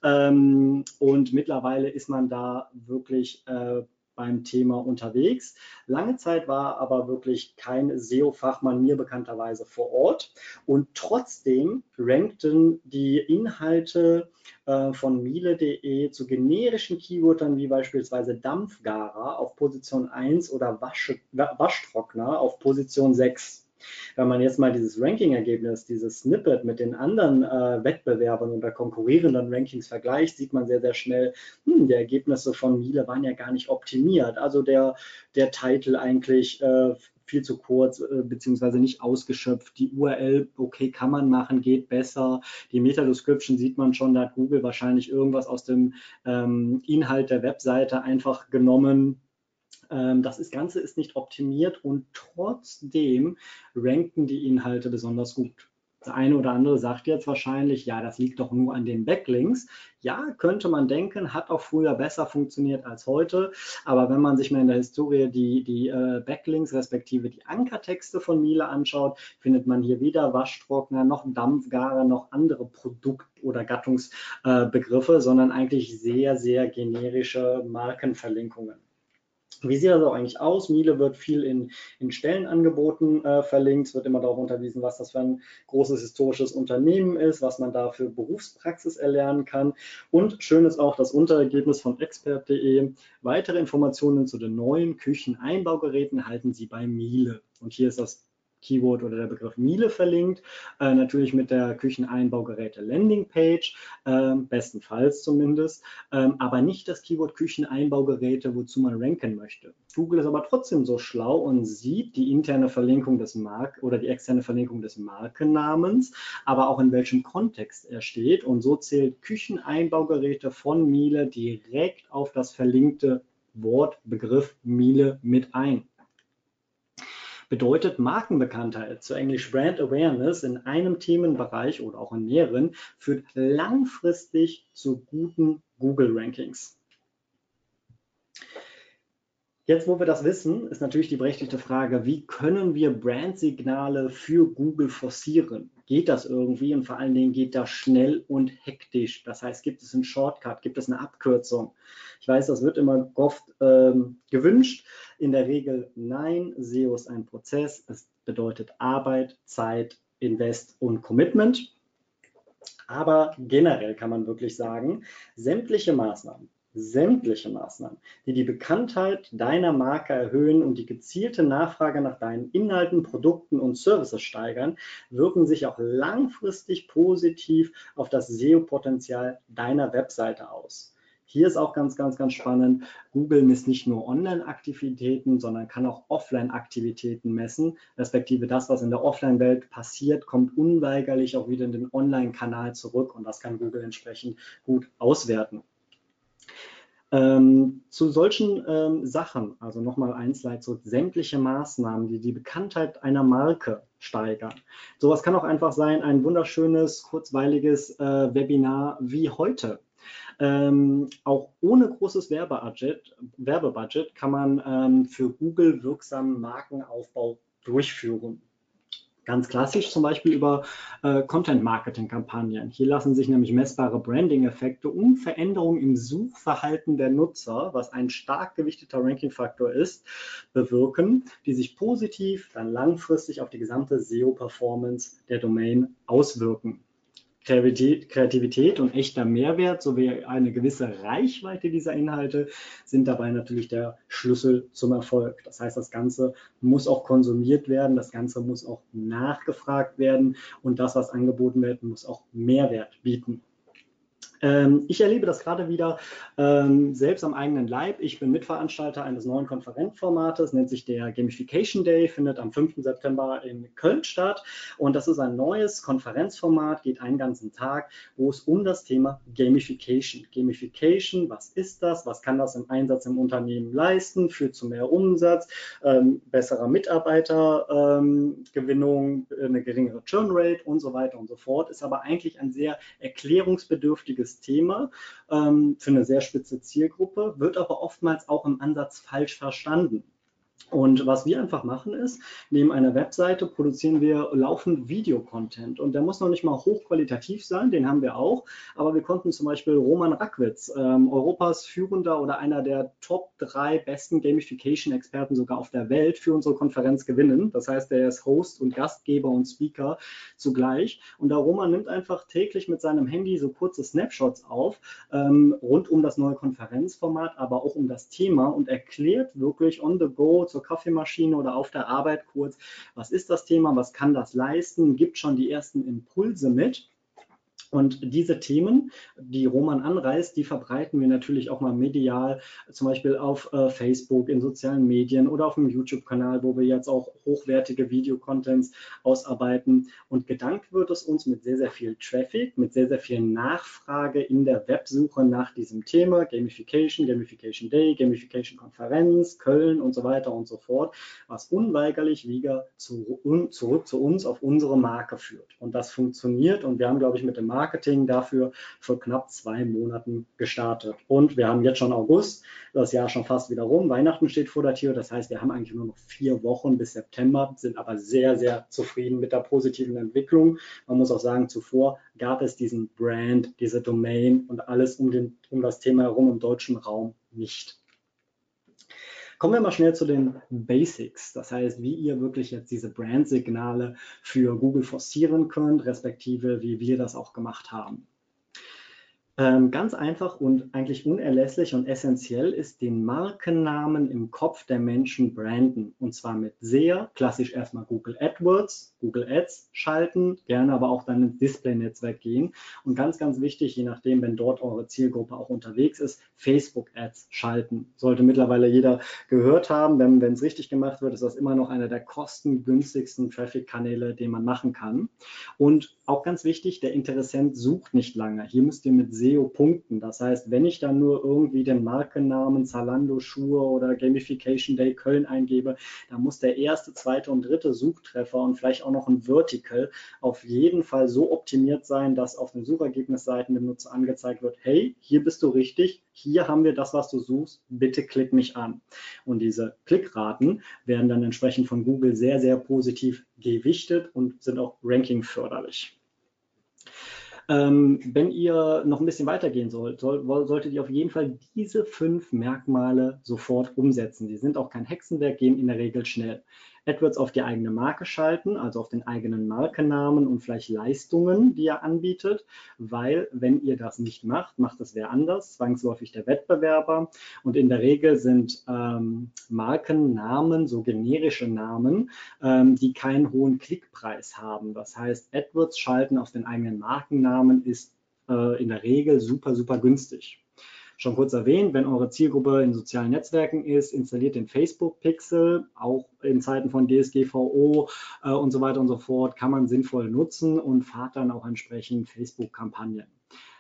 Ähm, und mittlerweile ist man da wirklich äh, beim Thema unterwegs. Lange Zeit war aber wirklich kein SEO-Fachmann mir bekannterweise vor Ort. Und trotzdem rankten die Inhalte äh, von miele.de zu generischen Keywörtern wie beispielsweise Dampfgarer auf Position 1 oder Wasch, Waschtrockner auf Position 6. Wenn man jetzt mal dieses Ranking-Ergebnis, dieses Snippet mit den anderen äh, Wettbewerbern oder konkurrierenden Rankings vergleicht, sieht man sehr, sehr schnell, hm, die Ergebnisse von Miele waren ja gar nicht optimiert. Also der, der Titel eigentlich äh, viel zu kurz äh, beziehungsweise nicht ausgeschöpft. Die URL, okay, kann man machen, geht besser. Die Meta-Description sieht man schon, da hat Google wahrscheinlich irgendwas aus dem ähm, Inhalt der Webseite einfach genommen, das Ganze ist nicht optimiert und trotzdem ranken die Inhalte besonders gut. Der eine oder andere sagt jetzt wahrscheinlich, ja, das liegt doch nur an den Backlinks. Ja, könnte man denken, hat auch früher besser funktioniert als heute. Aber wenn man sich mal in der Historie die, die äh, Backlinks respektive die Ankertexte von Miele anschaut, findet man hier weder Waschtrockner noch Dampfgarer noch andere Produkt- oder Gattungsbegriffe, sondern eigentlich sehr, sehr generische Markenverlinkungen. Wie sieht das auch eigentlich aus? Miele wird viel in, in Stellenangeboten äh, verlinkt. Es wird immer darauf unterwiesen, was das für ein großes historisches Unternehmen ist, was man da für Berufspraxis erlernen kann. Und schön ist auch das Unterergebnis von expert.de. Weitere Informationen zu den neuen Kücheneinbaugeräten halten Sie bei Miele. Und hier ist das Keyword oder der Begriff Miele verlinkt. Äh, natürlich mit der Kücheneinbaugeräte Landingpage, äh, bestenfalls zumindest, ähm, aber nicht das Keyword Kücheneinbaugeräte, wozu man ranken möchte. Google ist aber trotzdem so schlau und sieht die interne Verlinkung des Mark oder die externe Verlinkung des Markennamens, aber auch in welchem Kontext er steht. Und so zählt Kücheneinbaugeräte von Miele direkt auf das verlinkte Wort, Begriff Miele mit ein bedeutet Markenbekanntheit, zu Englisch Brand Awareness in einem Themenbereich oder auch in mehreren, führt langfristig zu guten Google-Rankings. Jetzt, wo wir das wissen, ist natürlich die berechtigte Frage, wie können wir Brandsignale für Google forcieren? Geht das irgendwie und vor allen Dingen geht das schnell und hektisch? Das heißt, gibt es einen Shortcut, gibt es eine Abkürzung? Ich weiß, das wird immer oft ähm, gewünscht. In der Regel nein, SEO ist ein Prozess. Es bedeutet Arbeit, Zeit, Invest und Commitment. Aber generell kann man wirklich sagen, sämtliche Maßnahmen, sämtliche Maßnahmen, die die Bekanntheit deiner Marke erhöhen und die gezielte Nachfrage nach deinen Inhalten, Produkten und Services steigern, wirken sich auch langfristig positiv auf das SEO-Potenzial deiner Webseite aus. Hier ist auch ganz, ganz, ganz spannend. Google misst nicht nur Online-Aktivitäten, sondern kann auch Offline-Aktivitäten messen. Respektive das, was in der Offline-Welt passiert, kommt unweigerlich auch wieder in den Online-Kanal zurück und das kann Google entsprechend gut auswerten. Ähm, zu solchen ähm, Sachen, also nochmal ein Slide zurück, sämtliche Maßnahmen, die die Bekanntheit einer Marke steigern. Sowas kann auch einfach sein, ein wunderschönes, kurzweiliges äh, Webinar wie heute. Ähm, auch ohne großes Werbebudget, Werbebudget kann man ähm, für Google wirksamen Markenaufbau durchführen Ganz klassisch zum Beispiel über äh, Content-Marketing-Kampagnen. Hier lassen sich nämlich messbare Branding-Effekte und Veränderungen im Suchverhalten der Nutzer, was ein stark gewichteter Ranking-Faktor ist, bewirken, die sich positiv dann langfristig auf die gesamte SEO-Performance der Domain auswirken. Kreativität und echter Mehrwert sowie eine gewisse Reichweite dieser Inhalte sind dabei natürlich der Schlüssel zum Erfolg. Das heißt, das Ganze muss auch konsumiert werden, das Ganze muss auch nachgefragt werden und das, was angeboten wird, muss auch Mehrwert bieten. Ähm, ich erlebe das gerade wieder ähm, selbst am eigenen Leib. Ich bin Mitveranstalter eines neuen Konferenzformates, nennt sich der Gamification Day, findet am 5. September in Köln statt. Und das ist ein neues Konferenzformat, geht einen ganzen Tag, wo es um das Thema Gamification. Gamification, was ist das? Was kann das im Einsatz im Unternehmen leisten? Führt zu mehr Umsatz, ähm, besserer Mitarbeitergewinnung, eine geringere Churn Rate und so weiter und so fort. Ist aber eigentlich ein sehr erklärungsbedürftiges schwieriges Thema ähm, für eine sehr spitze Zielgruppe, wird aber oftmals auch im Ansatz falsch verstanden. Und was wir einfach machen ist, neben einer Webseite produzieren wir laufend Videocontent. Und der muss noch nicht mal hochqualitativ sein, den haben wir auch. Aber wir konnten zum Beispiel Roman Rackwitz, ähm, Europas führender oder einer der Top drei besten Gamification-Experten sogar auf der Welt, für unsere Konferenz gewinnen. Das heißt, er ist Host und Gastgeber und Speaker zugleich. Und der Roman nimmt einfach täglich mit seinem Handy so kurze Snapshots auf, ähm, rund um das neue Konferenzformat, aber auch um das Thema und erklärt wirklich on the go zur Kaffeemaschine oder auf der Arbeit kurz, was ist das Thema, was kann das leisten, gibt schon die ersten Impulse mit. Und diese Themen, die Roman anreißt, die verbreiten wir natürlich auch mal medial, zum Beispiel auf äh, Facebook, in sozialen Medien oder auf dem YouTube-Kanal, wo wir jetzt auch hochwertige Videocontents ausarbeiten. Und gedankt wird es uns mit sehr, sehr viel Traffic, mit sehr, sehr viel Nachfrage in der Websuche nach diesem Thema, Gamification, Gamification Day, Gamification Konferenz, Köln und so weiter und so fort, was unweigerlich wieder zu, un, zurück zu uns auf unsere Marke führt. Und das funktioniert und wir haben, glaube ich, mit dem Marketing Marketing dafür vor knapp zwei Monaten gestartet. Und wir haben jetzt schon August, das Jahr schon fast wieder rum. Weihnachten steht vor der Tür. Das heißt, wir haben eigentlich nur noch vier Wochen bis September, sind aber sehr, sehr zufrieden mit der positiven Entwicklung. Man muss auch sagen, zuvor gab es diesen Brand, diese Domain und alles um, den, um das Thema herum im deutschen Raum nicht. Kommen wir mal schnell zu den Basics. Das heißt, wie ihr wirklich jetzt diese Brandsignale für Google forcieren könnt, respektive wie wir das auch gemacht haben. Ähm, ganz einfach und eigentlich unerlässlich und essentiell ist den Markennamen im Kopf der Menschen branden. Und zwar mit sehr klassisch erstmal Google AdWords, Google Ads schalten, gerne aber auch dann ins Display-Netzwerk gehen. Und ganz, ganz wichtig, je nachdem, wenn dort eure Zielgruppe auch unterwegs ist, Facebook Ads schalten. Sollte mittlerweile jeder gehört haben. Wenn es richtig gemacht wird, ist das immer noch einer der kostengünstigsten Traffic-Kanäle, den man machen kann. Und auch ganz wichtig, der Interessent sucht nicht lange. Hier müsst ihr mit SEO punkten. Das heißt, wenn ich dann nur irgendwie den Markennamen Zalando Schuhe oder Gamification Day Köln eingebe, dann muss der erste, zweite und dritte Suchtreffer und vielleicht auch noch ein Vertical auf jeden Fall so optimiert sein, dass auf den Suchergebnisseiten dem Nutzer angezeigt wird, hey, hier bist du richtig, hier haben wir das, was du suchst, bitte klick mich an. Und diese Klickraten werden dann entsprechend von Google sehr, sehr positiv gewichtet und sind auch rankingförderlich. Ähm, wenn ihr noch ein bisschen weitergehen sollt, soll, solltet ihr auf jeden Fall diese fünf Merkmale sofort umsetzen. Die sind auch kein Hexenwerk, gehen in der Regel schnell. AdWords auf die eigene Marke schalten, also auf den eigenen Markennamen und vielleicht Leistungen, die er anbietet, weil wenn ihr das nicht macht, macht das wer anders, zwangsläufig der Wettbewerber. Und in der Regel sind ähm, Markennamen, so generische Namen, ähm, die keinen hohen Klickpreis haben. Das heißt, AdWords schalten auf den eigenen Markennamen ist äh, in der Regel super, super günstig schon kurz erwähnt, wenn eure Zielgruppe in sozialen Netzwerken ist, installiert den Facebook-Pixel. Auch in Zeiten von DSGVO äh, und so weiter und so fort kann man sinnvoll nutzen und fahrt dann auch entsprechend Facebook-Kampagnen.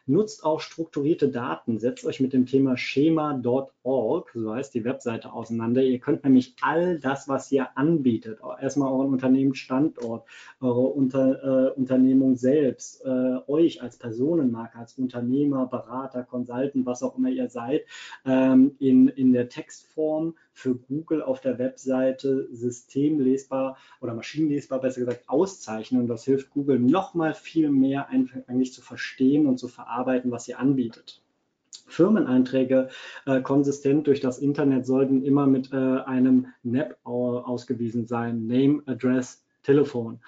Nutzt auch strukturierte Daten. Setzt euch mit dem Thema schema.org, so heißt die Webseite, auseinander. Ihr könnt nämlich all das, was ihr anbietet, erstmal euren Unternehmensstandort, eure Unter, äh, Unternehmung selbst, äh, euch als Personenmarke, als Unternehmer, Berater, Consultant, was auch immer ihr seid, ähm, in, in der Textform für Google auf der Webseite systemlesbar oder maschinenlesbar, besser gesagt, auszeichnen. Und das hilft Google nochmal viel mehr eigentlich zu verstehen und zu verarbeiten, was sie anbietet. Firmeneinträge äh, konsistent durch das Internet sollten immer mit äh, einem NAP ausgewiesen sein, Name, Address, Telefon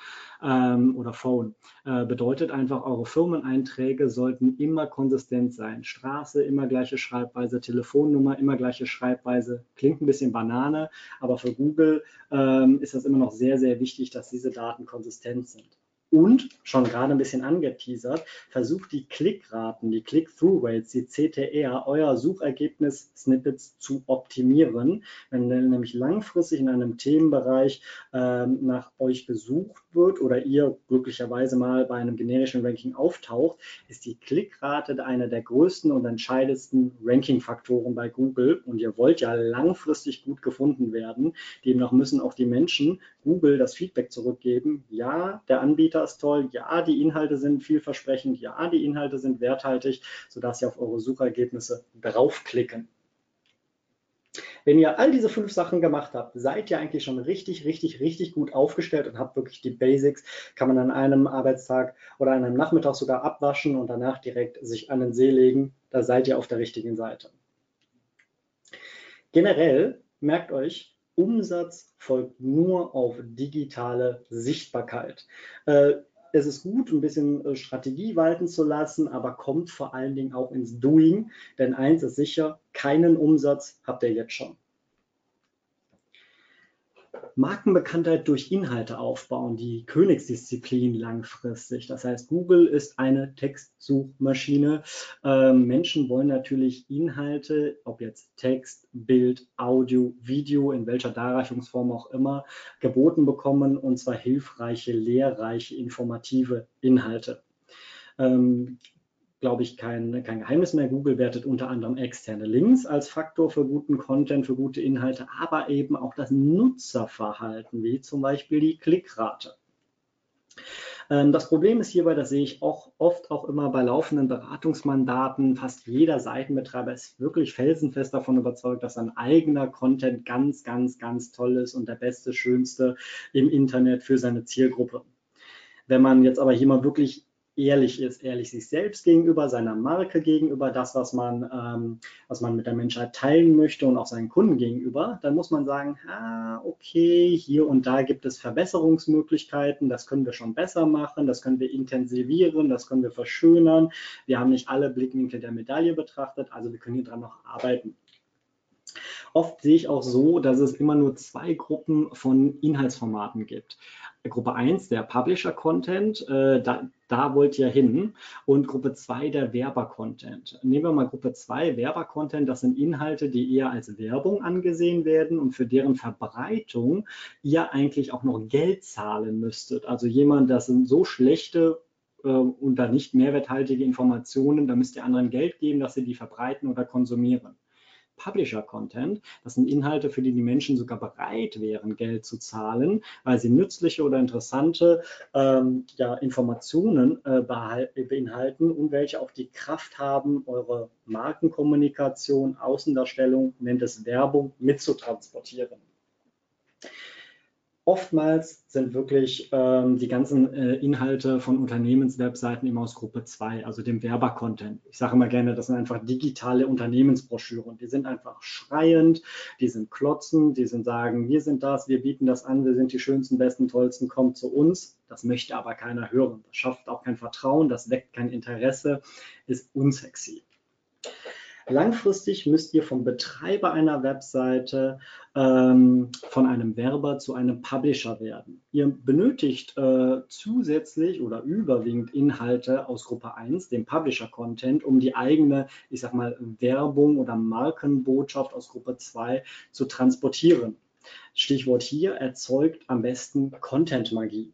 ähm, oder Phone. Äh, bedeutet einfach, eure Firmeneinträge sollten immer konsistent sein. Straße, immer gleiche Schreibweise, Telefonnummer, immer gleiche Schreibweise. Klingt ein bisschen Banane, aber für Google ähm, ist das immer noch sehr, sehr wichtig, dass diese Daten konsistent sind und schon gerade ein bisschen angeteasert, versucht die Klickraten, die Click-Through-Rates, die CTR, euer Suchergebnis-Snippets zu optimieren. Wenn nämlich langfristig in einem Themenbereich ähm, nach euch gesucht wird oder ihr glücklicherweise mal bei einem generischen Ranking auftaucht, ist die Klickrate einer der größten und entscheidendsten Ranking-Faktoren bei Google. Und ihr wollt ja langfristig gut gefunden werden. Demnach müssen auch die Menschen Google das Feedback zurückgeben. Ja, der Anbieter Filter ist toll, ja, die Inhalte sind vielversprechend, ja, die Inhalte sind werthaltig, sodass Sie auf eure Suchergebnisse draufklicken. Wenn ihr all diese fünf Sachen gemacht habt, seid ihr eigentlich schon richtig, richtig, richtig gut aufgestellt und habt wirklich die Basics. Kann man an einem Arbeitstag oder an einem Nachmittag sogar abwaschen und danach direkt sich an den See legen. Da seid ihr auf der richtigen Seite. Generell merkt euch, Umsatz folgt nur auf digitale Sichtbarkeit. Äh, es ist gut, ein bisschen äh, Strategie walten zu lassen, aber kommt vor allen Dingen auch ins Doing, denn eins ist sicher, keinen Umsatz habt ihr jetzt schon. Markenbekanntheit durch Inhalte aufbauen, die Königsdisziplin langfristig. Das heißt, Google ist eine Textsuchmaschine. Ähm, Menschen wollen natürlich Inhalte, ob jetzt Text, Bild, Audio, Video, in welcher Darreichungsform auch immer, geboten bekommen und zwar hilfreiche, lehrreiche, informative Inhalte. Ähm, glaube ich, kein, kein Geheimnis mehr. Google wertet unter anderem externe Links als Faktor für guten Content, für gute Inhalte, aber eben auch das Nutzerverhalten, wie zum Beispiel die Klickrate. Ähm, das Problem ist hierbei, das sehe ich auch oft auch immer bei laufenden Beratungsmandaten. Fast jeder Seitenbetreiber ist wirklich felsenfest davon überzeugt, dass sein eigener Content ganz, ganz, ganz toll ist und der beste, schönste im Internet für seine Zielgruppe. Wenn man jetzt aber hier mal wirklich ehrlich ist, ehrlich sich selbst gegenüber, seiner Marke gegenüber, das, was man, ähm, was man mit der Menschheit teilen möchte und auch seinen Kunden gegenüber, dann muss man sagen, ah, okay, hier und da gibt es Verbesserungsmöglichkeiten, das können wir schon besser machen, das können wir intensivieren, das können wir verschönern. Wir haben nicht alle Blickwinkel der Medaille betrachtet, also wir können hier dran noch arbeiten. Oft sehe ich auch so, dass es immer nur zwei Gruppen von Inhaltsformaten gibt. Gruppe 1, der Publisher-Content, äh, da, da wollt ihr hin. Und Gruppe 2, der Werber-Content. Nehmen wir mal Gruppe 2, Werber-Content. Das sind Inhalte, die eher als Werbung angesehen werden und für deren Verbreitung ihr eigentlich auch noch Geld zahlen müsstet. Also jemand, das sind so schlechte äh, und da nicht mehrwerthaltige Informationen, da müsst ihr anderen Geld geben, dass sie die verbreiten oder konsumieren. Publisher-Content. Das sind Inhalte, für die die Menschen sogar bereit wären, Geld zu zahlen, weil sie nützliche oder interessante ähm, ja, Informationen äh, beinhalten und welche auch die Kraft haben, eure Markenkommunikation, Außendarstellung, nennt es Werbung, mitzutransportieren. Oftmals sind wirklich ähm, die ganzen äh, Inhalte von Unternehmenswebseiten immer aus Gruppe 2, also dem Werber-Content. Ich sage immer gerne, das sind einfach digitale Unternehmensbroschüren. Die sind einfach schreiend, die sind klotzen, die sind sagen, wir sind das, wir bieten das an, wir sind die schönsten, besten, tollsten, kommt zu uns. Das möchte aber keiner hören. Das schafft auch kein Vertrauen, das weckt kein Interesse, ist unsexy. Langfristig müsst ihr vom Betreiber einer Webseite ähm, von einem Werber zu einem Publisher werden. Ihr benötigt äh, zusätzlich oder überwiegend Inhalte aus Gruppe 1, dem Publisher-Content, um die eigene, ich sag mal, Werbung oder Markenbotschaft aus Gruppe 2 zu transportieren. Stichwort hier erzeugt am besten Content-Magie.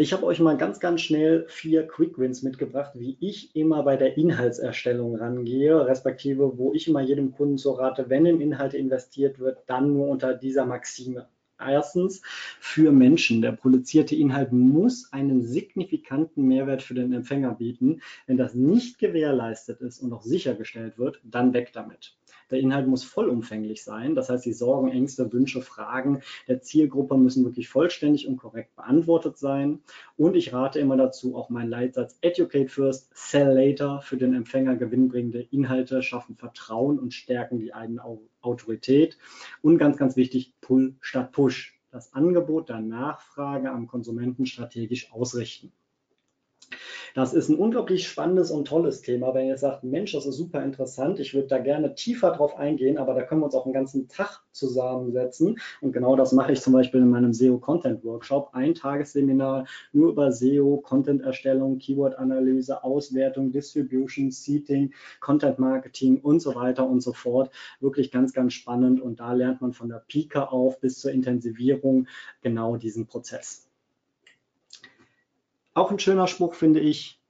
Ich habe euch mal ganz, ganz schnell vier Quick Wins mitgebracht, wie ich immer bei der Inhaltserstellung rangehe, respektive wo ich immer jedem Kunden so rate, wenn in Inhalte investiert wird, dann nur unter dieser Maxime. Erstens, für Menschen. Der produzierte Inhalt muss einen signifikanten Mehrwert für den Empfänger bieten. Wenn das nicht gewährleistet ist und auch sichergestellt wird, dann weg damit. Der Inhalt muss vollumfänglich sein. Das heißt, die Sorgen, Ängste, Wünsche, Fragen der Zielgruppe müssen wirklich vollständig und korrekt beantwortet sein. Und ich rate immer dazu, auch mein Leitsatz Educate First, Sell Later für den Empfänger gewinnbringende Inhalte schaffen Vertrauen und stärken die eigene Autorität. Und ganz, ganz wichtig, Pull statt Push. Das Angebot der Nachfrage am Konsumenten strategisch ausrichten. Das ist ein unglaublich spannendes und tolles Thema. Wenn ihr sagt, Mensch, das ist super interessant, ich würde da gerne tiefer drauf eingehen, aber da können wir uns auch einen ganzen Tag zusammensetzen. Und genau das mache ich zum Beispiel in meinem SEO-Content-Workshop. Ein Tagesseminar nur über SEO, Content-Erstellung, Keyword-Analyse, Auswertung, Distribution, Seating, Content-Marketing und so weiter und so fort. Wirklich ganz, ganz spannend. Und da lernt man von der Pike auf bis zur Intensivierung genau diesen Prozess. Auch ein schöner Spruch finde ich,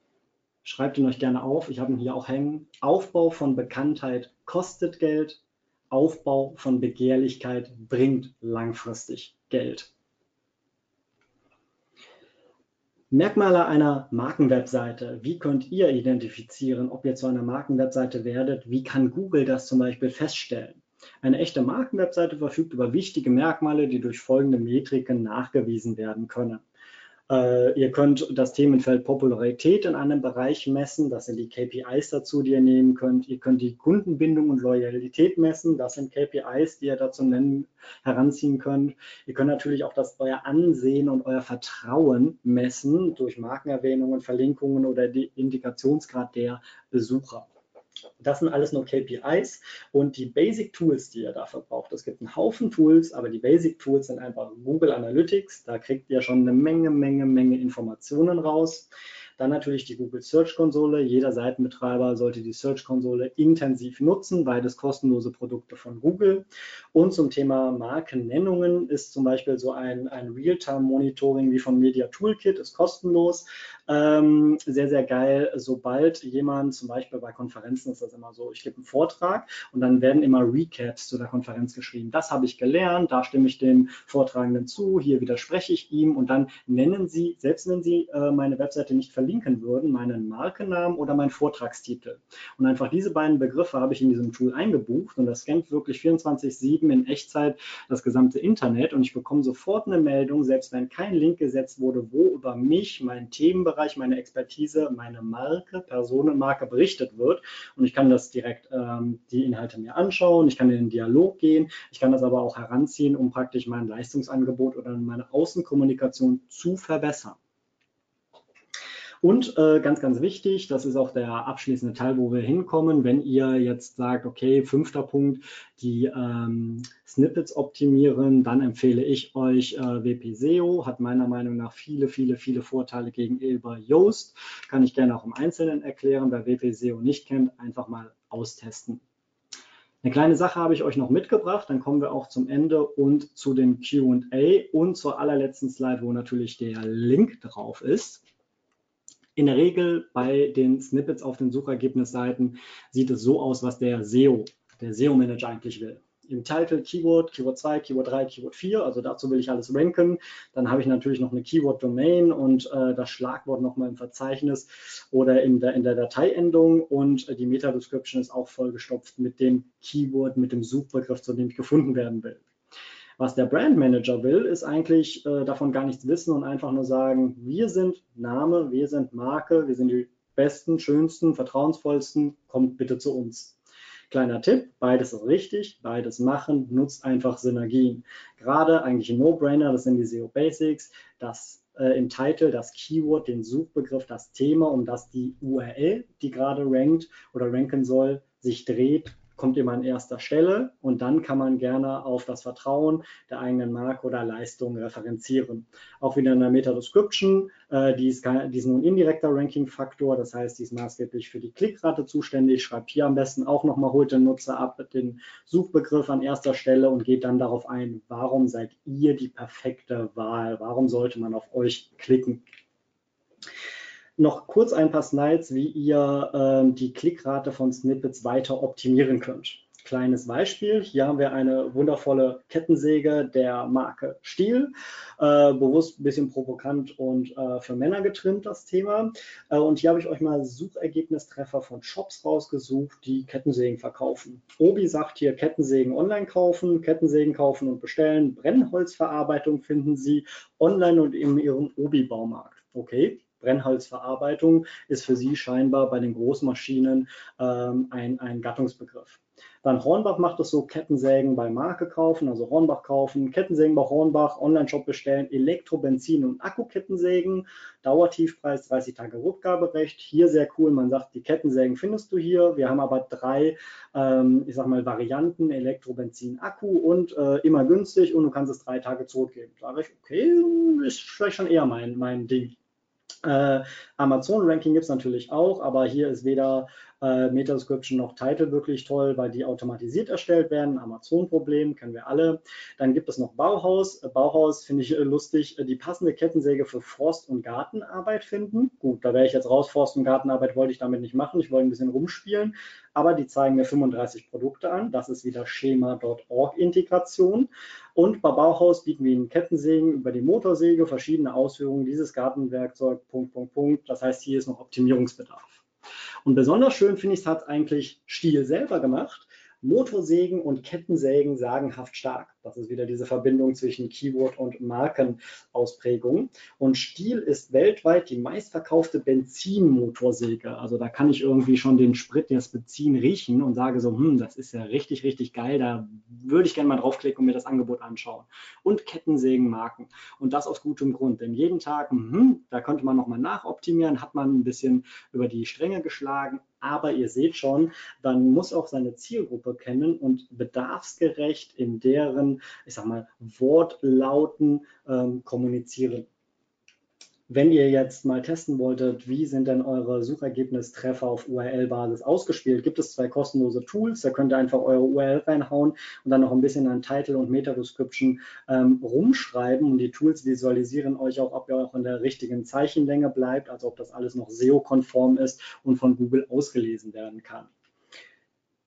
schreibt ihn euch gerne auf, ich habe ihn hier auch hängen. Aufbau von Bekanntheit kostet Geld, Aufbau von Begehrlichkeit bringt langfristig Geld. Merkmale einer Markenwebseite. Wie könnt ihr identifizieren, ob ihr zu einer Markenwebseite werdet? Wie kann Google das zum Beispiel feststellen? Eine echte Markenwebseite verfügt über wichtige Merkmale, die durch folgende Metriken nachgewiesen werden können. Äh, ihr könnt das Themenfeld Popularität in einem Bereich messen. Das sind die KPIs dazu, die ihr nehmen könnt. Ihr könnt die Kundenbindung und Loyalität messen. Das sind KPIs, die ihr dazu nennen, heranziehen könnt. Ihr könnt natürlich auch das euer Ansehen und euer Vertrauen messen durch Markenerwähnungen, Verlinkungen oder die Indikationsgrad der Besucher. Das sind alles nur KPIs und die Basic Tools, die ihr dafür braucht. Es gibt einen Haufen Tools, aber die Basic Tools sind einfach Google Analytics. Da kriegt ihr schon eine Menge, Menge, Menge Informationen raus. Dann natürlich die Google Search Konsole. Jeder Seitenbetreiber sollte die Search Konsole intensiv nutzen, beides kostenlose Produkte von Google. Und zum Thema Markennennungen ist zum Beispiel so ein, ein Realtime-Monitoring wie von Media Toolkit, ist kostenlos. Ähm, sehr, sehr geil. Sobald jemand, zum Beispiel bei Konferenzen ist das immer so, ich gebe einen Vortrag und dann werden immer Recaps zu der Konferenz geschrieben. Das habe ich gelernt, da stimme ich dem Vortragenden zu, hier widerspreche ich ihm und dann nennen Sie, selbst wenn Sie äh, meine Webseite nicht verlinken würden, meinen Markennamen oder meinen Vortragstitel. Und einfach diese beiden Begriffe habe ich in diesem Tool eingebucht und das scannt wirklich 24-7 in Echtzeit das gesamte Internet und ich bekomme sofort eine Meldung, selbst wenn kein Link gesetzt wurde, wo über mich, mein Themenbereich, Bereich, meine Expertise, meine Marke, Personenmarke berichtet wird. Und ich kann das direkt ähm, die Inhalte mir anschauen, ich kann in den Dialog gehen, ich kann das aber auch heranziehen, um praktisch mein Leistungsangebot oder meine Außenkommunikation zu verbessern. Und äh, ganz, ganz wichtig, das ist auch der abschließende Teil, wo wir hinkommen, wenn ihr jetzt sagt, okay, fünfter Punkt, die ähm, Snippets optimieren, dann empfehle ich euch äh, WP SEO, hat meiner Meinung nach viele, viele, viele Vorteile gegenüber Yoast. Kann ich gerne auch im Einzelnen erklären. Wer WP SEO nicht kennt, einfach mal austesten. Eine kleine Sache habe ich euch noch mitgebracht, dann kommen wir auch zum Ende und zu dem QA und zur allerletzten Slide, wo natürlich der Link drauf ist. In der Regel bei den Snippets auf den Suchergebnisseiten sieht es so aus, was der SEO, der SEO-Manager eigentlich will. Im Titel Keyword, Keyword 2, Keyword 3, Keyword 4, also dazu will ich alles ranken. Dann habe ich natürlich noch eine Keyword-Domain und äh, das Schlagwort nochmal im Verzeichnis oder in der, in der Dateiendung und äh, die Meta-Description ist auch vollgestopft mit dem Keyword, mit dem Suchbegriff, zu dem ich gefunden werden will. Was der Brand Manager will, ist eigentlich äh, davon gar nichts wissen und einfach nur sagen, wir sind Name, wir sind Marke, wir sind die besten, schönsten, vertrauensvollsten, kommt bitte zu uns. Kleiner Tipp, beides ist richtig, beides machen, nutzt einfach Synergien. Gerade eigentlich ein No-Brainer, das sind die SEO Basics, das äh, im Titel das Keyword, den Suchbegriff, das Thema, um das die URL, die gerade rankt oder ranken soll, sich dreht kommt immer an erster Stelle und dann kann man gerne auf das Vertrauen der eigenen Marke oder Leistung referenzieren. Auch wieder in der Meta-Description, äh, die, ist, die ist nun indirekter Ranking-Faktor, das heißt, die ist maßgeblich für die Klickrate zuständig. Schreibt hier am besten auch nochmal, holt den Nutzer ab, den Suchbegriff an erster Stelle und geht dann darauf ein, warum seid ihr die perfekte Wahl? Warum sollte man auf euch klicken? Noch kurz ein paar Slides, wie ihr ähm, die Klickrate von Snippets weiter optimieren könnt. kleines Beispiel. Hier haben wir eine wundervolle Kettensäge der Marke Stihl. Äh, bewusst ein bisschen provokant und äh, für Männer getrimmt, das Thema. Äh, und hier habe ich euch mal Suchergebnistreffer von Shops rausgesucht, die Kettensägen verkaufen. Obi sagt hier Kettensägen online kaufen, Kettensägen kaufen und bestellen. Brennholzverarbeitung finden Sie online und in Ihrem Obi-Baumarkt. Okay, Brennholzverarbeitung ist für Sie scheinbar bei den Großmaschinen ähm, ein, ein Gattungsbegriff. Dann Hornbach macht es so, Kettensägen bei Marke kaufen, also Hornbach kaufen, Kettensägen bei Hornbach, Online-Shop bestellen, Elektro, Benzin und Akkukettensägen, Dauertiefpreis, 30 Tage Rückgaberecht. Hier sehr cool, man sagt, die Kettensägen findest du hier. Wir haben aber drei, ähm, ich sag mal, Varianten, Elektro, Benzin, Akku und äh, immer günstig und du kannst es drei Tage zurückgeben. Da ich, okay, ist vielleicht schon eher mein, mein Ding. Äh, Amazon-Ranking gibt es natürlich auch, aber hier ist weder äh, Meta-Description noch Title wirklich toll, weil die automatisiert erstellt werden. Amazon-Problem, kennen wir alle. Dann gibt es noch Bauhaus. Äh, Bauhaus finde ich lustig, äh, die passende Kettensäge für Forst- und Gartenarbeit finden. Gut, da wäre ich jetzt raus. Forst- und Gartenarbeit wollte ich damit nicht machen. Ich wollte ein bisschen rumspielen. Aber die zeigen mir 35 Produkte an. Das ist wieder Schema.org-Integration. Und bei Bauhaus bieten wir Ihnen Kettensägen über die Motorsäge, verschiedene Ausführungen dieses Gartenwerkzeug, Punkt, Punkt, Punkt. Das heißt, hier ist noch Optimierungsbedarf. Und besonders schön finde ich es, hat eigentlich Stiel selber gemacht. Motorsägen und Kettensägen sagenhaft stark. Das ist wieder diese Verbindung zwischen Keyword und Markenausprägung. Und Stiel ist weltweit die meistverkaufte Benzinmotorsäge. Also da kann ich irgendwie schon den Sprit, das Benzin riechen und sage so, hm, das ist ja richtig, richtig geil. Da würde ich gerne mal draufklicken und mir das Angebot anschauen. Und Kettensägenmarken. Und das aus gutem Grund. Denn jeden Tag, hm, da könnte man nochmal nachoptimieren, hat man ein bisschen über die Stränge geschlagen. Aber ihr seht schon, man muss auch seine Zielgruppe kennen und bedarfsgerecht in deren, ich sag mal, Wortlauten ähm, kommunizieren. Wenn ihr jetzt mal testen wolltet, wie sind denn eure Suchergebnistreffer auf URL-Basis ausgespielt, gibt es zwei kostenlose Tools. Da könnt ihr einfach eure URL reinhauen und dann noch ein bisschen an Title und Meta-Description ähm, rumschreiben. Und die Tools visualisieren euch auch, ob ihr auch in der richtigen Zeichenlänge bleibt, also ob das alles noch SEO-konform ist und von Google ausgelesen werden kann.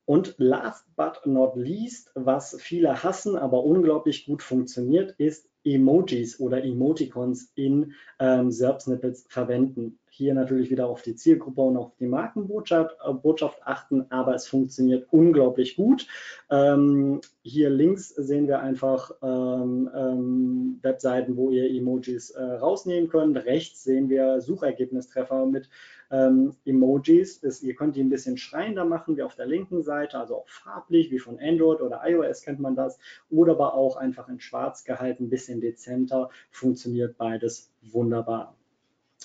Und last but not least, was viele hassen, aber unglaublich gut funktioniert, ist Emojis oder Emoticons in ähm, SERP-Snippets verwenden. Hier natürlich wieder auf die Zielgruppe und auf die Markenbotschaft äh, Botschaft achten, aber es funktioniert unglaublich gut. Ähm, hier links sehen wir einfach ähm, ähm Webseiten, wo ihr Emojis äh, rausnehmen könnt. Rechts sehen wir Suchergebnistreffer mit ähm, Emojis. Ist, ihr könnt die ein bisschen schreiender machen, wie auf der linken Seite, also auch farblich, wie von Android oder iOS kennt man das, oder aber auch einfach in schwarz gehalten, ein bisschen dezenter, funktioniert beides wunderbar.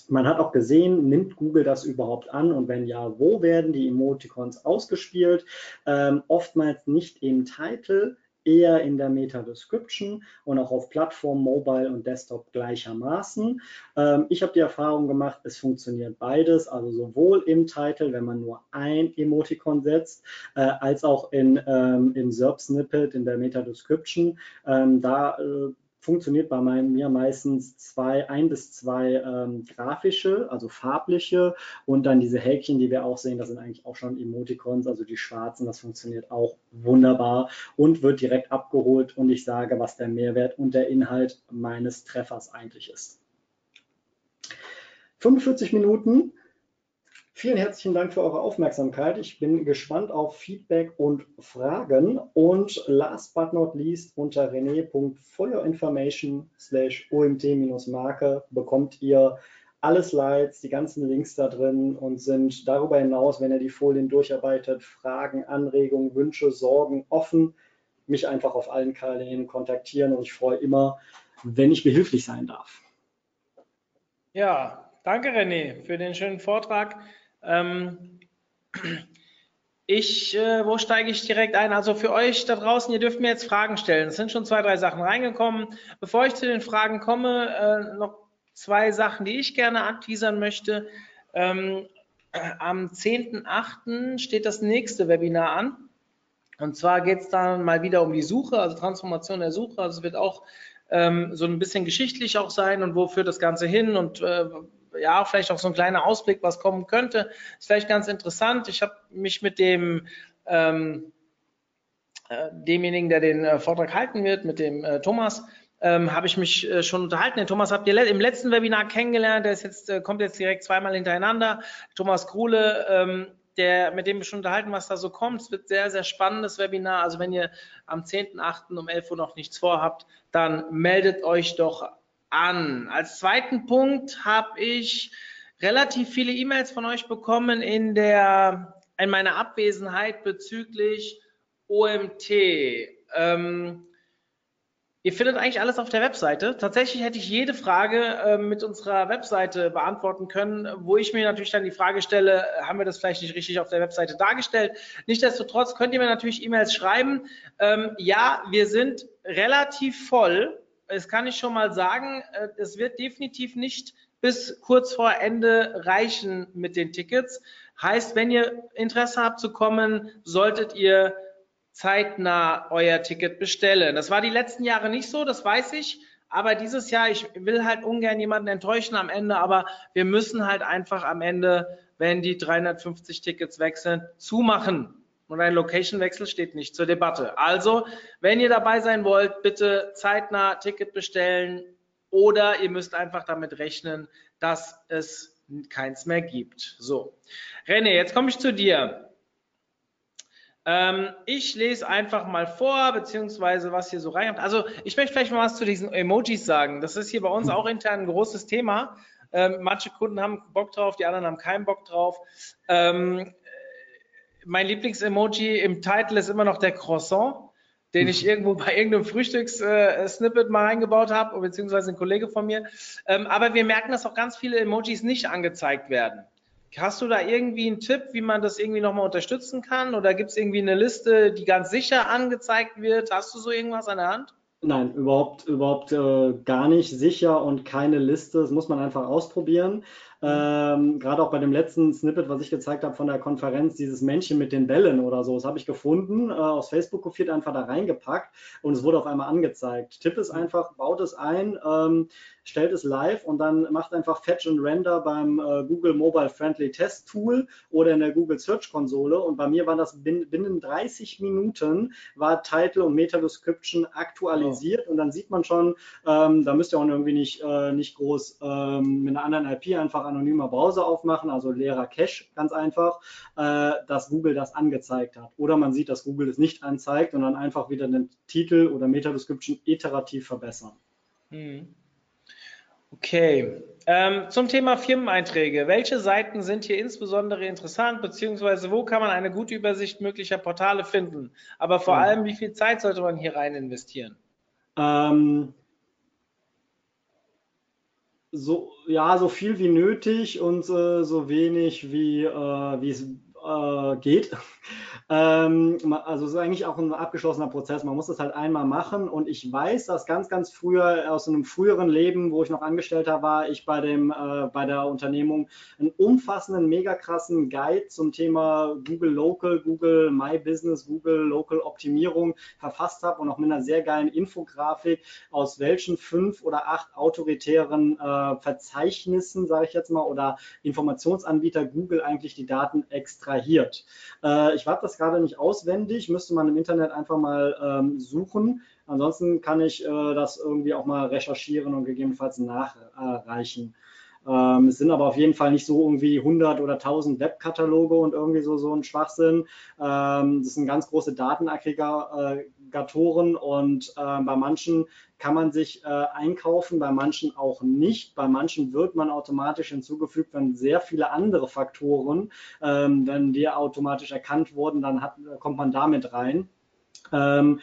Man hat auch gesehen, nimmt Google das überhaupt an und wenn ja, wo werden die Emoticons ausgespielt? Ähm, oftmals nicht im Titel, eher in der Meta-Description und auch auf Plattform, Mobile und Desktop gleichermaßen. Ähm, ich habe die Erfahrung gemacht, es funktioniert beides, also sowohl im Title, wenn man nur ein Emoticon setzt, äh, als auch in, ähm, im SERP-Snippet, in der Meta-Description. Ähm, da äh, funktioniert bei mir meistens zwei, ein bis zwei ähm, grafische, also farbliche und dann diese Häkchen, die wir auch sehen, das sind eigentlich auch schon Emoticons, also die schwarzen, das funktioniert auch wunderbar und wird direkt abgeholt und ich sage, was der Mehrwert und der Inhalt meines Treffers eigentlich ist. 45 Minuten Vielen herzlichen Dank für eure Aufmerksamkeit. Ich bin gespannt auf Feedback und Fragen. Und last but not least, unter rené.feuerinformation slash omt-marke bekommt ihr alle Slides, die ganzen Links da drin und sind darüber hinaus, wenn ihr die Folien durcharbeitet, Fragen, Anregungen, Wünsche, Sorgen offen, mich einfach auf allen Kanälen kontaktieren und ich freue immer, wenn ich behilflich sein darf. Ja, danke René für den schönen Vortrag. Ähm, ich, äh, wo steige ich direkt ein? Also für euch da draußen, ihr dürft mir jetzt Fragen stellen. Es sind schon zwei, drei Sachen reingekommen. Bevor ich zu den Fragen komme, äh, noch zwei Sachen, die ich gerne anteasern möchte. Ähm, äh, am 10.8. steht das nächste Webinar an. Und zwar geht es dann mal wieder um die Suche, also Transformation der Suche. Also es wird auch ähm, so ein bisschen geschichtlich auch sein und wo führt das Ganze hin und äh, ja, vielleicht auch so ein kleiner Ausblick, was kommen könnte. Ist vielleicht ganz interessant. Ich habe mich mit dem ähm, äh, demjenigen, der den äh, Vortrag halten wird, mit dem äh, Thomas, ähm, habe ich mich äh, schon unterhalten. Den Thomas habt ihr im letzten Webinar kennengelernt. Der ist jetzt, äh, kommt jetzt direkt zweimal hintereinander. Thomas Krule, ähm, der, mit dem wir schon unterhalten, was da so kommt. Es wird sehr, sehr spannendes Webinar. Also wenn ihr am 10.8. um 11 Uhr noch nichts vorhabt, dann meldet euch doch an. Als zweiten Punkt habe ich relativ viele E-Mails von euch bekommen in der in meiner Abwesenheit bezüglich OMT. Ähm, Ihr findet eigentlich alles auf der Webseite. Tatsächlich hätte ich jede Frage äh, mit unserer Webseite beantworten können, wo ich mir natürlich dann die Frage stelle, haben wir das vielleicht nicht richtig auf der Webseite dargestellt? Nichtsdestotrotz könnt ihr mir natürlich E-Mails schreiben. Ähm, ja, wir sind relativ voll. Das kann ich schon mal sagen. Äh, es wird definitiv nicht bis kurz vor Ende reichen mit den Tickets. Heißt, wenn ihr Interesse habt zu kommen, solltet ihr zeitnah euer Ticket bestellen. Das war die letzten Jahre nicht so, das weiß ich. Aber dieses Jahr, ich will halt ungern jemanden enttäuschen am Ende, aber wir müssen halt einfach am Ende, wenn die 350 Tickets weg sind, zumachen. Und ein Location-Wechsel steht nicht zur Debatte. Also, wenn ihr dabei sein wollt, bitte zeitnah Ticket bestellen oder ihr müsst einfach damit rechnen, dass es keins mehr gibt. So. René, jetzt komme ich zu dir. Ähm, ich lese einfach mal vor, beziehungsweise was hier so reinkommt. Also ich möchte vielleicht mal was zu diesen Emojis sagen. Das ist hier bei uns auch intern ein großes Thema. Ähm, manche Kunden haben Bock drauf, die anderen haben keinen Bock drauf. Ähm, mein Lieblingsemoji im Titel ist immer noch der Croissant, den ich irgendwo bei irgendeinem Frühstückssnippet mal eingebaut habe, beziehungsweise ein Kollege von mir. Ähm, aber wir merken, dass auch ganz viele Emojis nicht angezeigt werden. Hast du da irgendwie einen Tipp, wie man das irgendwie nochmal unterstützen kann? Oder gibt es irgendwie eine Liste, die ganz sicher angezeigt wird? Hast du so irgendwas an der Hand? Nein, überhaupt, überhaupt äh, gar nicht sicher und keine Liste. Das muss man einfach ausprobieren. Ähm, Gerade auch bei dem letzten Snippet, was ich gezeigt habe von der Konferenz, dieses Männchen mit den Bällen oder so, das habe ich gefunden, äh, aus Facebook kopiert, einfach da reingepackt und es wurde auf einmal angezeigt. Tipp ist einfach, baut es ein, ähm, stellt es live und dann macht einfach Fetch und Render beim äh, Google Mobile Friendly Test Tool oder in der Google Search Konsole. Und bei mir war das binnen 30 Minuten war Title und Meta Description aktualisiert oh. und dann sieht man schon, ähm, da müsst ihr auch irgendwie nicht, äh, nicht groß ähm, mit einer anderen IP einfach anonymer Browser aufmachen, also leerer Cache, ganz einfach, äh, dass Google das angezeigt hat. Oder man sieht, dass Google es nicht anzeigt und dann einfach wieder den Titel oder Meta Description iterativ verbessern. Hm. Okay. Ähm, zum Thema Firmeneinträge. Welche Seiten sind hier insbesondere interessant, beziehungsweise wo kann man eine gute Übersicht möglicher Portale finden? Aber vor ja. allem, wie viel Zeit sollte man hier rein investieren? Ähm, so, ja, so viel wie nötig und äh, so wenig wie äh, es äh, geht. Ähm, also es ist eigentlich auch ein abgeschlossener Prozess. Man muss das halt einmal machen. Und ich weiß, dass ganz, ganz früher aus einem früheren Leben, wo ich noch Angestellter war, ich bei dem äh, bei der Unternehmung einen umfassenden, mega krassen Guide zum Thema Google Local, Google My Business, Google Local Optimierung verfasst habe und auch mit einer sehr geilen Infografik, aus welchen fünf oder acht autoritären äh, Verzeichnissen, sage ich jetzt mal, oder Informationsanbieter Google eigentlich die Daten extrahiert. Äh, ich habe das gerade nicht auswendig, müsste man im Internet einfach mal ähm, suchen. Ansonsten kann ich äh, das irgendwie auch mal recherchieren und gegebenenfalls nachreichen. Ähm, es sind aber auf jeden Fall nicht so irgendwie 100 oder 1000 Webkataloge und irgendwie so, so ein Schwachsinn. Ähm, das sind ganz große Datenaggregatoren und äh, bei manchen kann man sich äh, einkaufen, bei manchen auch nicht. Bei manchen wird man automatisch hinzugefügt, wenn sehr viele andere Faktoren, ähm, wenn die automatisch erkannt wurden, dann hat, kommt man damit rein. Ähm,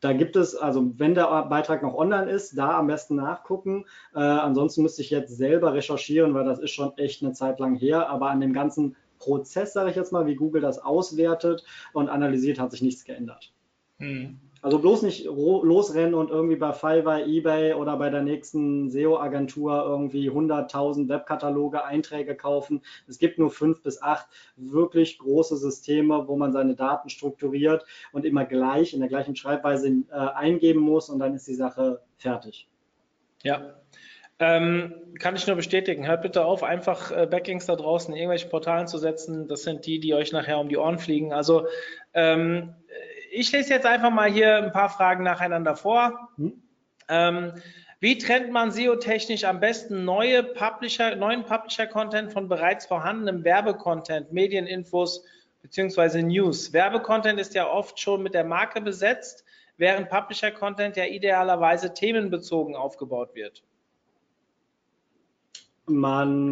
da gibt es, also wenn der Beitrag noch online ist, da am besten nachgucken. Äh, ansonsten müsste ich jetzt selber recherchieren, weil das ist schon echt eine Zeit lang her. Aber an dem ganzen Prozess, sage ich jetzt mal, wie Google das auswertet und analysiert, hat sich nichts geändert. Hm. Also bloß nicht losrennen und irgendwie bei Fiverr, eBay oder bei der nächsten SEO-Agentur irgendwie 100.000 Webkataloge, Einträge kaufen. Es gibt nur fünf bis acht wirklich große Systeme, wo man seine Daten strukturiert und immer gleich in der gleichen Schreibweise äh, eingeben muss und dann ist die Sache fertig. Ja, ähm, kann ich nur bestätigen. Hört bitte auf, einfach äh, Backlinks da draußen in irgendwelche Portalen zu setzen. Das sind die, die euch nachher um die Ohren fliegen. Also ähm, ich lese jetzt einfach mal hier ein paar Fragen nacheinander vor. Hm? Ähm, wie trennt man SEO-technisch am besten neue Publisher, neuen Publisher-Content von bereits vorhandenem Werbecontent, Medieninfos bzw. News? Werbecontent ist ja oft schon mit der Marke besetzt, während Publisher-Content ja idealerweise themenbezogen aufgebaut wird. Man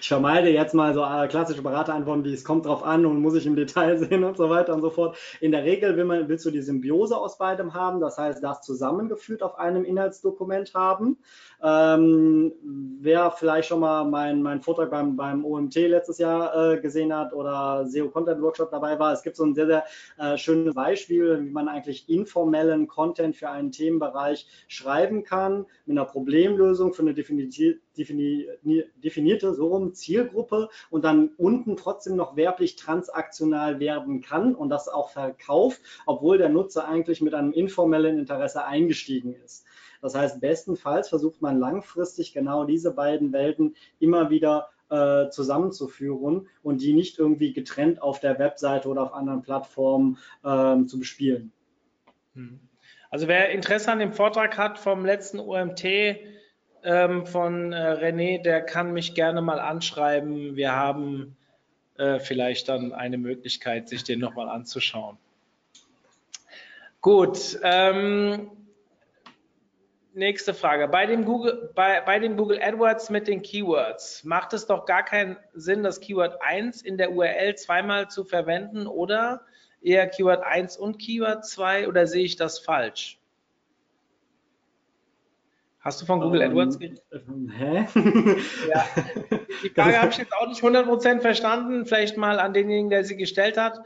ich vermeide jetzt mal so äh, klassische Beraterantworten, wie es kommt drauf an und muss ich im Detail sehen und so weiter und so fort. In der Regel will man, willst du die Symbiose aus beidem haben, das heißt, das zusammengeführt auf einem Inhaltsdokument haben. Ähm, wer vielleicht schon mal meinen mein Vortrag beim, beim OMT letztes Jahr äh, gesehen hat oder SEO Content Workshop dabei war, es gibt so ein sehr, sehr äh, schönes Beispiel, wie man eigentlich informellen Content für einen Themenbereich schreiben kann, mit einer Problemlösung für eine definierte, so rum Zielgruppe und dann unten trotzdem noch werblich transaktional werden kann und das auch verkauft, obwohl der Nutzer eigentlich mit einem informellen Interesse eingestiegen ist. Das heißt, bestenfalls versucht man langfristig genau diese beiden Welten immer wieder äh, zusammenzuführen und die nicht irgendwie getrennt auf der Webseite oder auf anderen Plattformen äh, zu bespielen. Hm. Also wer Interesse an dem Vortrag hat vom letzten OMT, ähm, von äh, René, der kann mich gerne mal anschreiben. Wir haben äh, vielleicht dann eine Möglichkeit, sich den nochmal anzuschauen. Gut. Ähm, nächste Frage. Bei dem, Google, bei, bei dem Google AdWords mit den Keywords macht es doch gar keinen Sinn, das Keyword 1 in der URL zweimal zu verwenden oder eher Keyword 1 und Keyword 2 oder sehe ich das falsch? Hast du von Google um, ähm, AdWords geredet? Hä? ja. Die Frage habe ich jetzt auch nicht 100% verstanden. Vielleicht mal an denjenigen, der sie gestellt hat.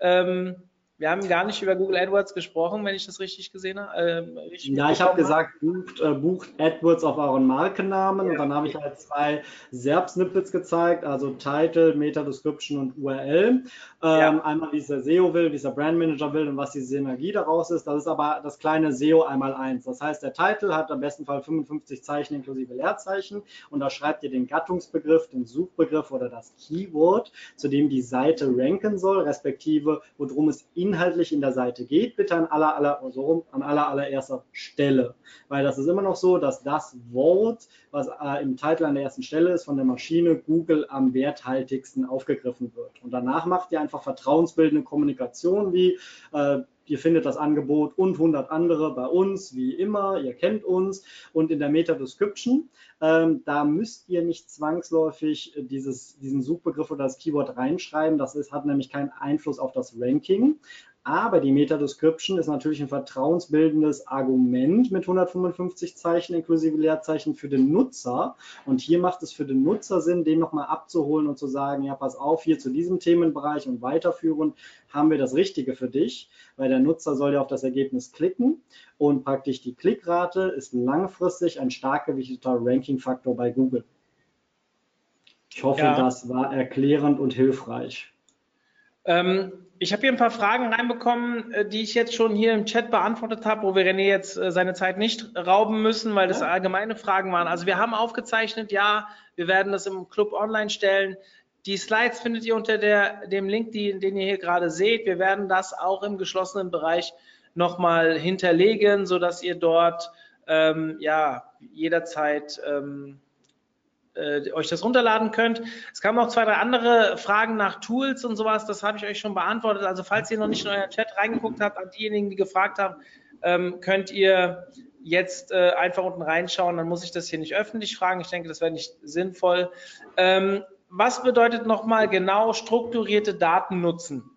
Ähm, wir haben gar nicht über Google AdWords gesprochen, wenn ich das richtig gesehen habe. Äh, richtig ja, ich habe gesagt, bucht, äh, bucht, AdWords auf euren Markennamen ja. und dann habe ich halt zwei SERP-Snippets gezeigt, also Title, Meta-Description und URL. Ähm, ja. Einmal, wie es der SEO will, wie es der Brand Manager will und was die Synergie daraus ist. Das ist aber das kleine SEO einmal eins. Das heißt, der Titel hat am besten Fall 55 Zeichen inklusive Leerzeichen und da schreibt ihr den Gattungsbegriff, den Suchbegriff oder das Keyword, zu dem die Seite ranken soll, respektive worum es in inhaltlich in der Seite geht, bitte an aller, aller, so rum, an aller, allererster Stelle. Weil das ist immer noch so, dass das Wort, was äh, im Titel an der ersten Stelle ist, von der Maschine Google am werthaltigsten aufgegriffen wird. Und danach macht ihr einfach vertrauensbildende Kommunikation wie äh, Ihr findet das Angebot und 100 andere bei uns, wie immer. Ihr kennt uns. Und in der Meta-Description, ähm, da müsst ihr nicht zwangsläufig dieses, diesen Suchbegriff oder das Keyword reinschreiben. Das ist, hat nämlich keinen Einfluss auf das Ranking. Aber die Meta-Description ist natürlich ein vertrauensbildendes Argument mit 155 Zeichen inklusive Leerzeichen für den Nutzer. Und hier macht es für den Nutzer Sinn, den nochmal abzuholen und zu sagen, ja, pass auf, hier zu diesem Themenbereich und weiterführend haben wir das Richtige für dich, weil der Nutzer soll ja auf das Ergebnis klicken und praktisch die Klickrate ist langfristig ein stark gewichteter Ranking-Faktor bei Google. Ich hoffe, ja. das war erklärend und hilfreich. Ähm, ich habe hier ein paar Fragen reinbekommen, äh, die ich jetzt schon hier im Chat beantwortet habe, wo wir René jetzt äh, seine Zeit nicht rauben müssen, weil das allgemeine Fragen waren. Also wir haben aufgezeichnet, ja, wir werden das im Club online stellen. Die Slides findet ihr unter der, dem Link, die, den ihr hier gerade seht. Wir werden das auch im geschlossenen Bereich nochmal hinterlegen, sodass ihr dort ähm, ja jederzeit ähm, äh, euch das runterladen könnt. Es kamen auch zwei, drei andere Fragen nach Tools und sowas. Das habe ich euch schon beantwortet. Also falls ihr noch nicht in euren Chat reingeguckt habt, an diejenigen, die gefragt haben, ähm, könnt ihr jetzt äh, einfach unten reinschauen. Dann muss ich das hier nicht öffentlich fragen. Ich denke, das wäre nicht sinnvoll. Ähm, was bedeutet nochmal genau strukturierte Daten nutzen?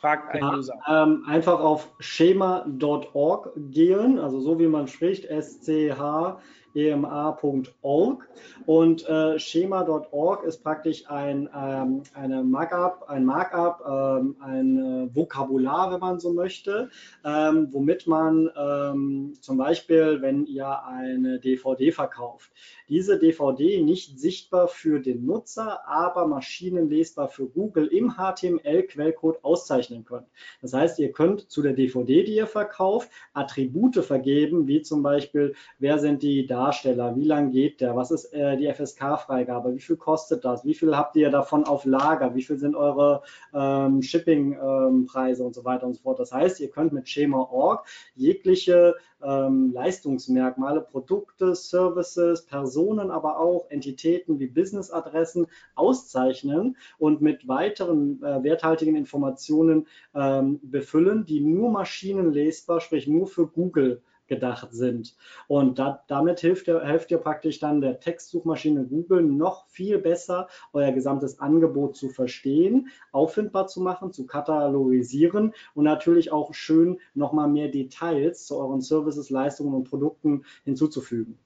Fragt ein ja, User. Ähm, einfach auf schema.org gehen, also so wie man spricht, SCH ema.org und äh, schema.org ist praktisch ein, ähm, eine Markup, ein Markup, ähm, ein äh, Vokabular, wenn man so möchte, ähm, womit man ähm, zum Beispiel, wenn ihr eine DVD verkauft, diese DVD nicht sichtbar für den Nutzer, aber maschinenlesbar für Google im HTML-Quellcode auszeichnen könnt. Das heißt, ihr könnt zu der DVD, die ihr verkauft, Attribute vergeben, wie zum Beispiel, wer sind die Daten, Darsteller? Wie lange geht der? Was ist äh, die FSK-Freigabe? Wie viel kostet das? Wie viel habt ihr davon auf Lager? Wie viel sind eure ähm, Shipping-Preise ähm, und so weiter und so fort? Das heißt, ihr könnt mit Schema.org jegliche ähm, Leistungsmerkmale, Produkte, Services, Personen, aber auch Entitäten wie Business-Adressen auszeichnen und mit weiteren äh, werthaltigen Informationen ähm, befüllen, die nur maschinenlesbar, sprich nur für Google gedacht sind. Und da, damit hilft ihr, hilft ihr praktisch dann der Textsuchmaschine Google noch viel besser, euer gesamtes Angebot zu verstehen, auffindbar zu machen, zu katalogisieren und natürlich auch schön nochmal mehr Details zu euren Services, Leistungen und Produkten hinzuzufügen.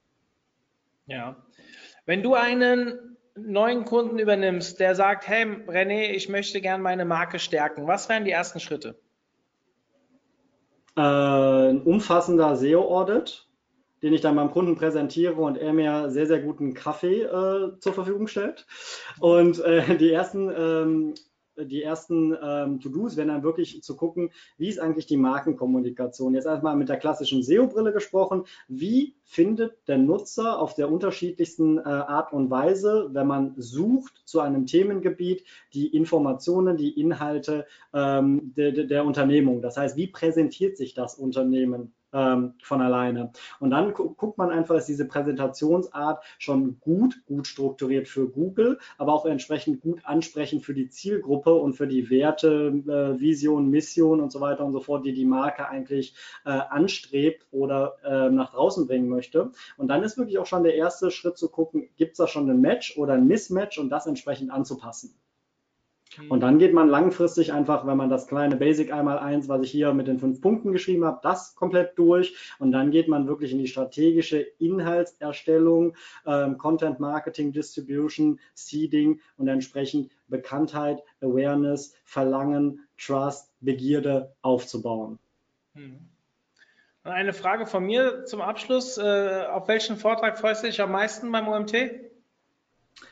Ja. Wenn du einen neuen Kunden übernimmst, der sagt, hey René, ich möchte gerne meine Marke stärken, was wären die ersten Schritte? Äh, ein umfassender SEO-Audit, den ich dann beim Kunden präsentiere und er mir sehr, sehr guten Kaffee äh, zur Verfügung stellt. Und äh, die ersten ähm, die ersten ähm, To-Dos wären dann wirklich zu gucken, wie ist eigentlich die Markenkommunikation. Jetzt erstmal mit der klassischen SEO-Brille gesprochen. Wie findet der Nutzer auf der unterschiedlichsten äh, Art und Weise, wenn man sucht zu einem Themengebiet, die Informationen, die Inhalte ähm, de, de, der Unternehmung? Das heißt, wie präsentiert sich das Unternehmen? Ähm, von alleine. Und dann gu guckt man einfach, ist diese Präsentationsart schon gut, gut strukturiert für Google, aber auch entsprechend gut ansprechend für die Zielgruppe und für die Werte, äh, Vision, Mission und so weiter und so fort, die die Marke eigentlich äh, anstrebt oder äh, nach draußen bringen möchte. Und dann ist wirklich auch schon der erste Schritt zu gucken, gibt es da schon ein Match oder ein Mismatch und das entsprechend anzupassen. Und dann geht man langfristig einfach, wenn man das kleine Basic einmal eins, was ich hier mit den fünf Punkten geschrieben habe, das komplett durch. Und dann geht man wirklich in die strategische Inhaltserstellung, ähm, Content Marketing, Distribution, Seeding und entsprechend Bekanntheit, Awareness, Verlangen, Trust, Begierde aufzubauen. Hm. Eine Frage von mir zum Abschluss. Äh, auf welchen Vortrag freust du dich am meisten beim OMT?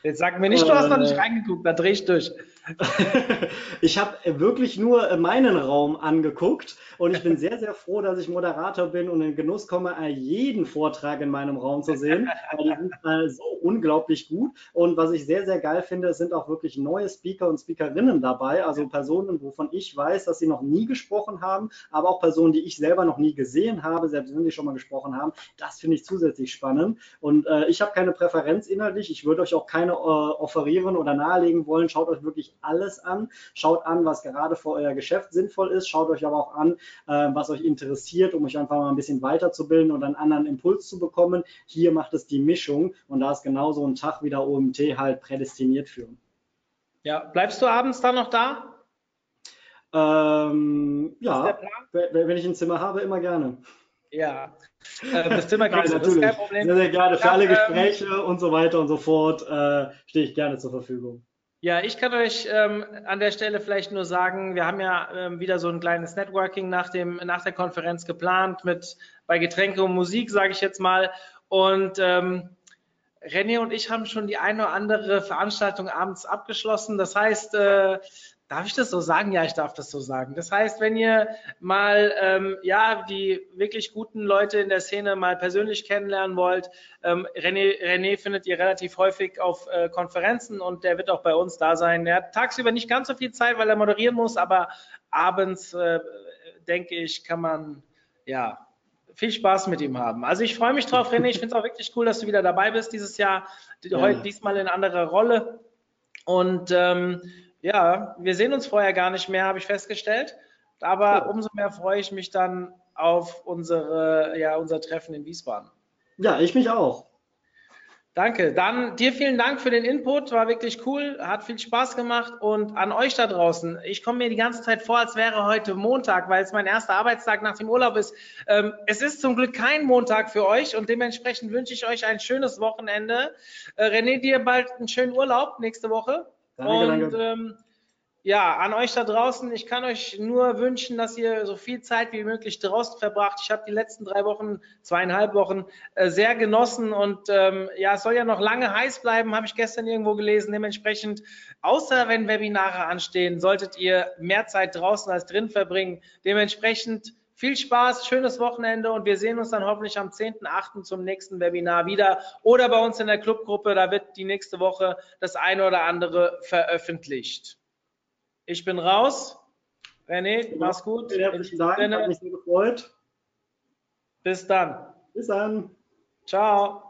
Jetzt sag mir nicht, du hast noch nicht äh. reingeguckt, da dreh ich durch. ich habe wirklich nur äh, meinen Raum angeguckt und ich bin sehr, sehr froh, dass ich Moderator bin und in Genuss komme, äh, jeden Vortrag in meinem Raum zu sehen. die sind äh, so unglaublich gut. Und was ich sehr, sehr geil finde, sind auch wirklich neue Speaker und Speakerinnen dabei, also Personen, wovon ich weiß, dass sie noch nie gesprochen haben, aber auch Personen, die ich selber noch nie gesehen habe, selbst wenn sie schon mal gesprochen haben. Das finde ich zusätzlich spannend. Und äh, ich habe keine Präferenz inhaltlich. Ich würde euch auch keine äh, offerieren oder nahelegen wollen. Schaut euch wirklich alles an. Schaut an, was gerade für euer Geschäft sinnvoll ist. Schaut euch aber auch an, äh, was euch interessiert, um euch einfach mal ein bisschen weiterzubilden und einen anderen Impuls zu bekommen. Hier macht es die Mischung und da ist genauso ein Tag wie der OMT halt prädestiniert für. Ja, bleibst du abends dann noch da? Ähm, ja, wenn ich ein Zimmer habe, immer gerne. Ja, äh, das Zimmer kriegst das ist kein Problem. Sehr, sehr gerne. Für alle Gespräche ähm, und so weiter und so fort äh, stehe ich gerne zur Verfügung. Ja, ich kann euch ähm, an der Stelle vielleicht nur sagen, wir haben ja ähm, wieder so ein kleines Networking nach, dem, nach der Konferenz geplant mit bei Getränke und Musik, sage ich jetzt mal. Und ähm, René und ich haben schon die eine oder andere Veranstaltung abends abgeschlossen. Das heißt, äh, Darf ich das so sagen? Ja, ich darf das so sagen. Das heißt, wenn ihr mal ähm, ja die wirklich guten Leute in der Szene mal persönlich kennenlernen wollt, ähm, René, René findet ihr relativ häufig auf äh, Konferenzen und der wird auch bei uns da sein. Er hat tagsüber nicht ganz so viel Zeit, weil er moderieren muss, aber abends äh, denke ich, kann man ja viel Spaß mit ihm haben. Also ich freue mich drauf, René. Ich finde es auch wirklich cool, dass du wieder dabei bist dieses Jahr. Ja. Heute diesmal in anderer Rolle. Und ähm, ja, wir sehen uns vorher gar nicht mehr, habe ich festgestellt. Aber cool. umso mehr freue ich mich dann auf unsere, ja, unser Treffen in Wiesbaden. Ja, ich mich auch. Danke. Dann dir vielen Dank für den Input. War wirklich cool. Hat viel Spaß gemacht. Und an euch da draußen. Ich komme mir die ganze Zeit vor, als wäre heute Montag, weil es mein erster Arbeitstag nach dem Urlaub ist. Ähm, es ist zum Glück kein Montag für euch und dementsprechend wünsche ich euch ein schönes Wochenende. Äh, René, dir bald einen schönen Urlaub nächste Woche. Danke, und danke. Ähm, ja, an euch da draußen, ich kann euch nur wünschen, dass ihr so viel Zeit wie möglich draußen verbracht. Ich habe die letzten drei Wochen, zweieinhalb Wochen äh, sehr genossen und ähm, ja, es soll ja noch lange heiß bleiben, habe ich gestern irgendwo gelesen. Dementsprechend, außer wenn Webinare anstehen, solltet ihr mehr Zeit draußen als drin verbringen. Dementsprechend Viel Spaß, schönes Wochenende und wir sehen uns dann hoffentlich am 10.8. zum nächsten Webinar wieder oder bei uns in der Clubgruppe. Da wird die nächste Woche das eine oder andere veröffentlicht. Ich bin raus. René, mach's gut. Vielen herzlichen Dank, hat mich sehr gefreut. Bis dann. Bis dann. Ciao.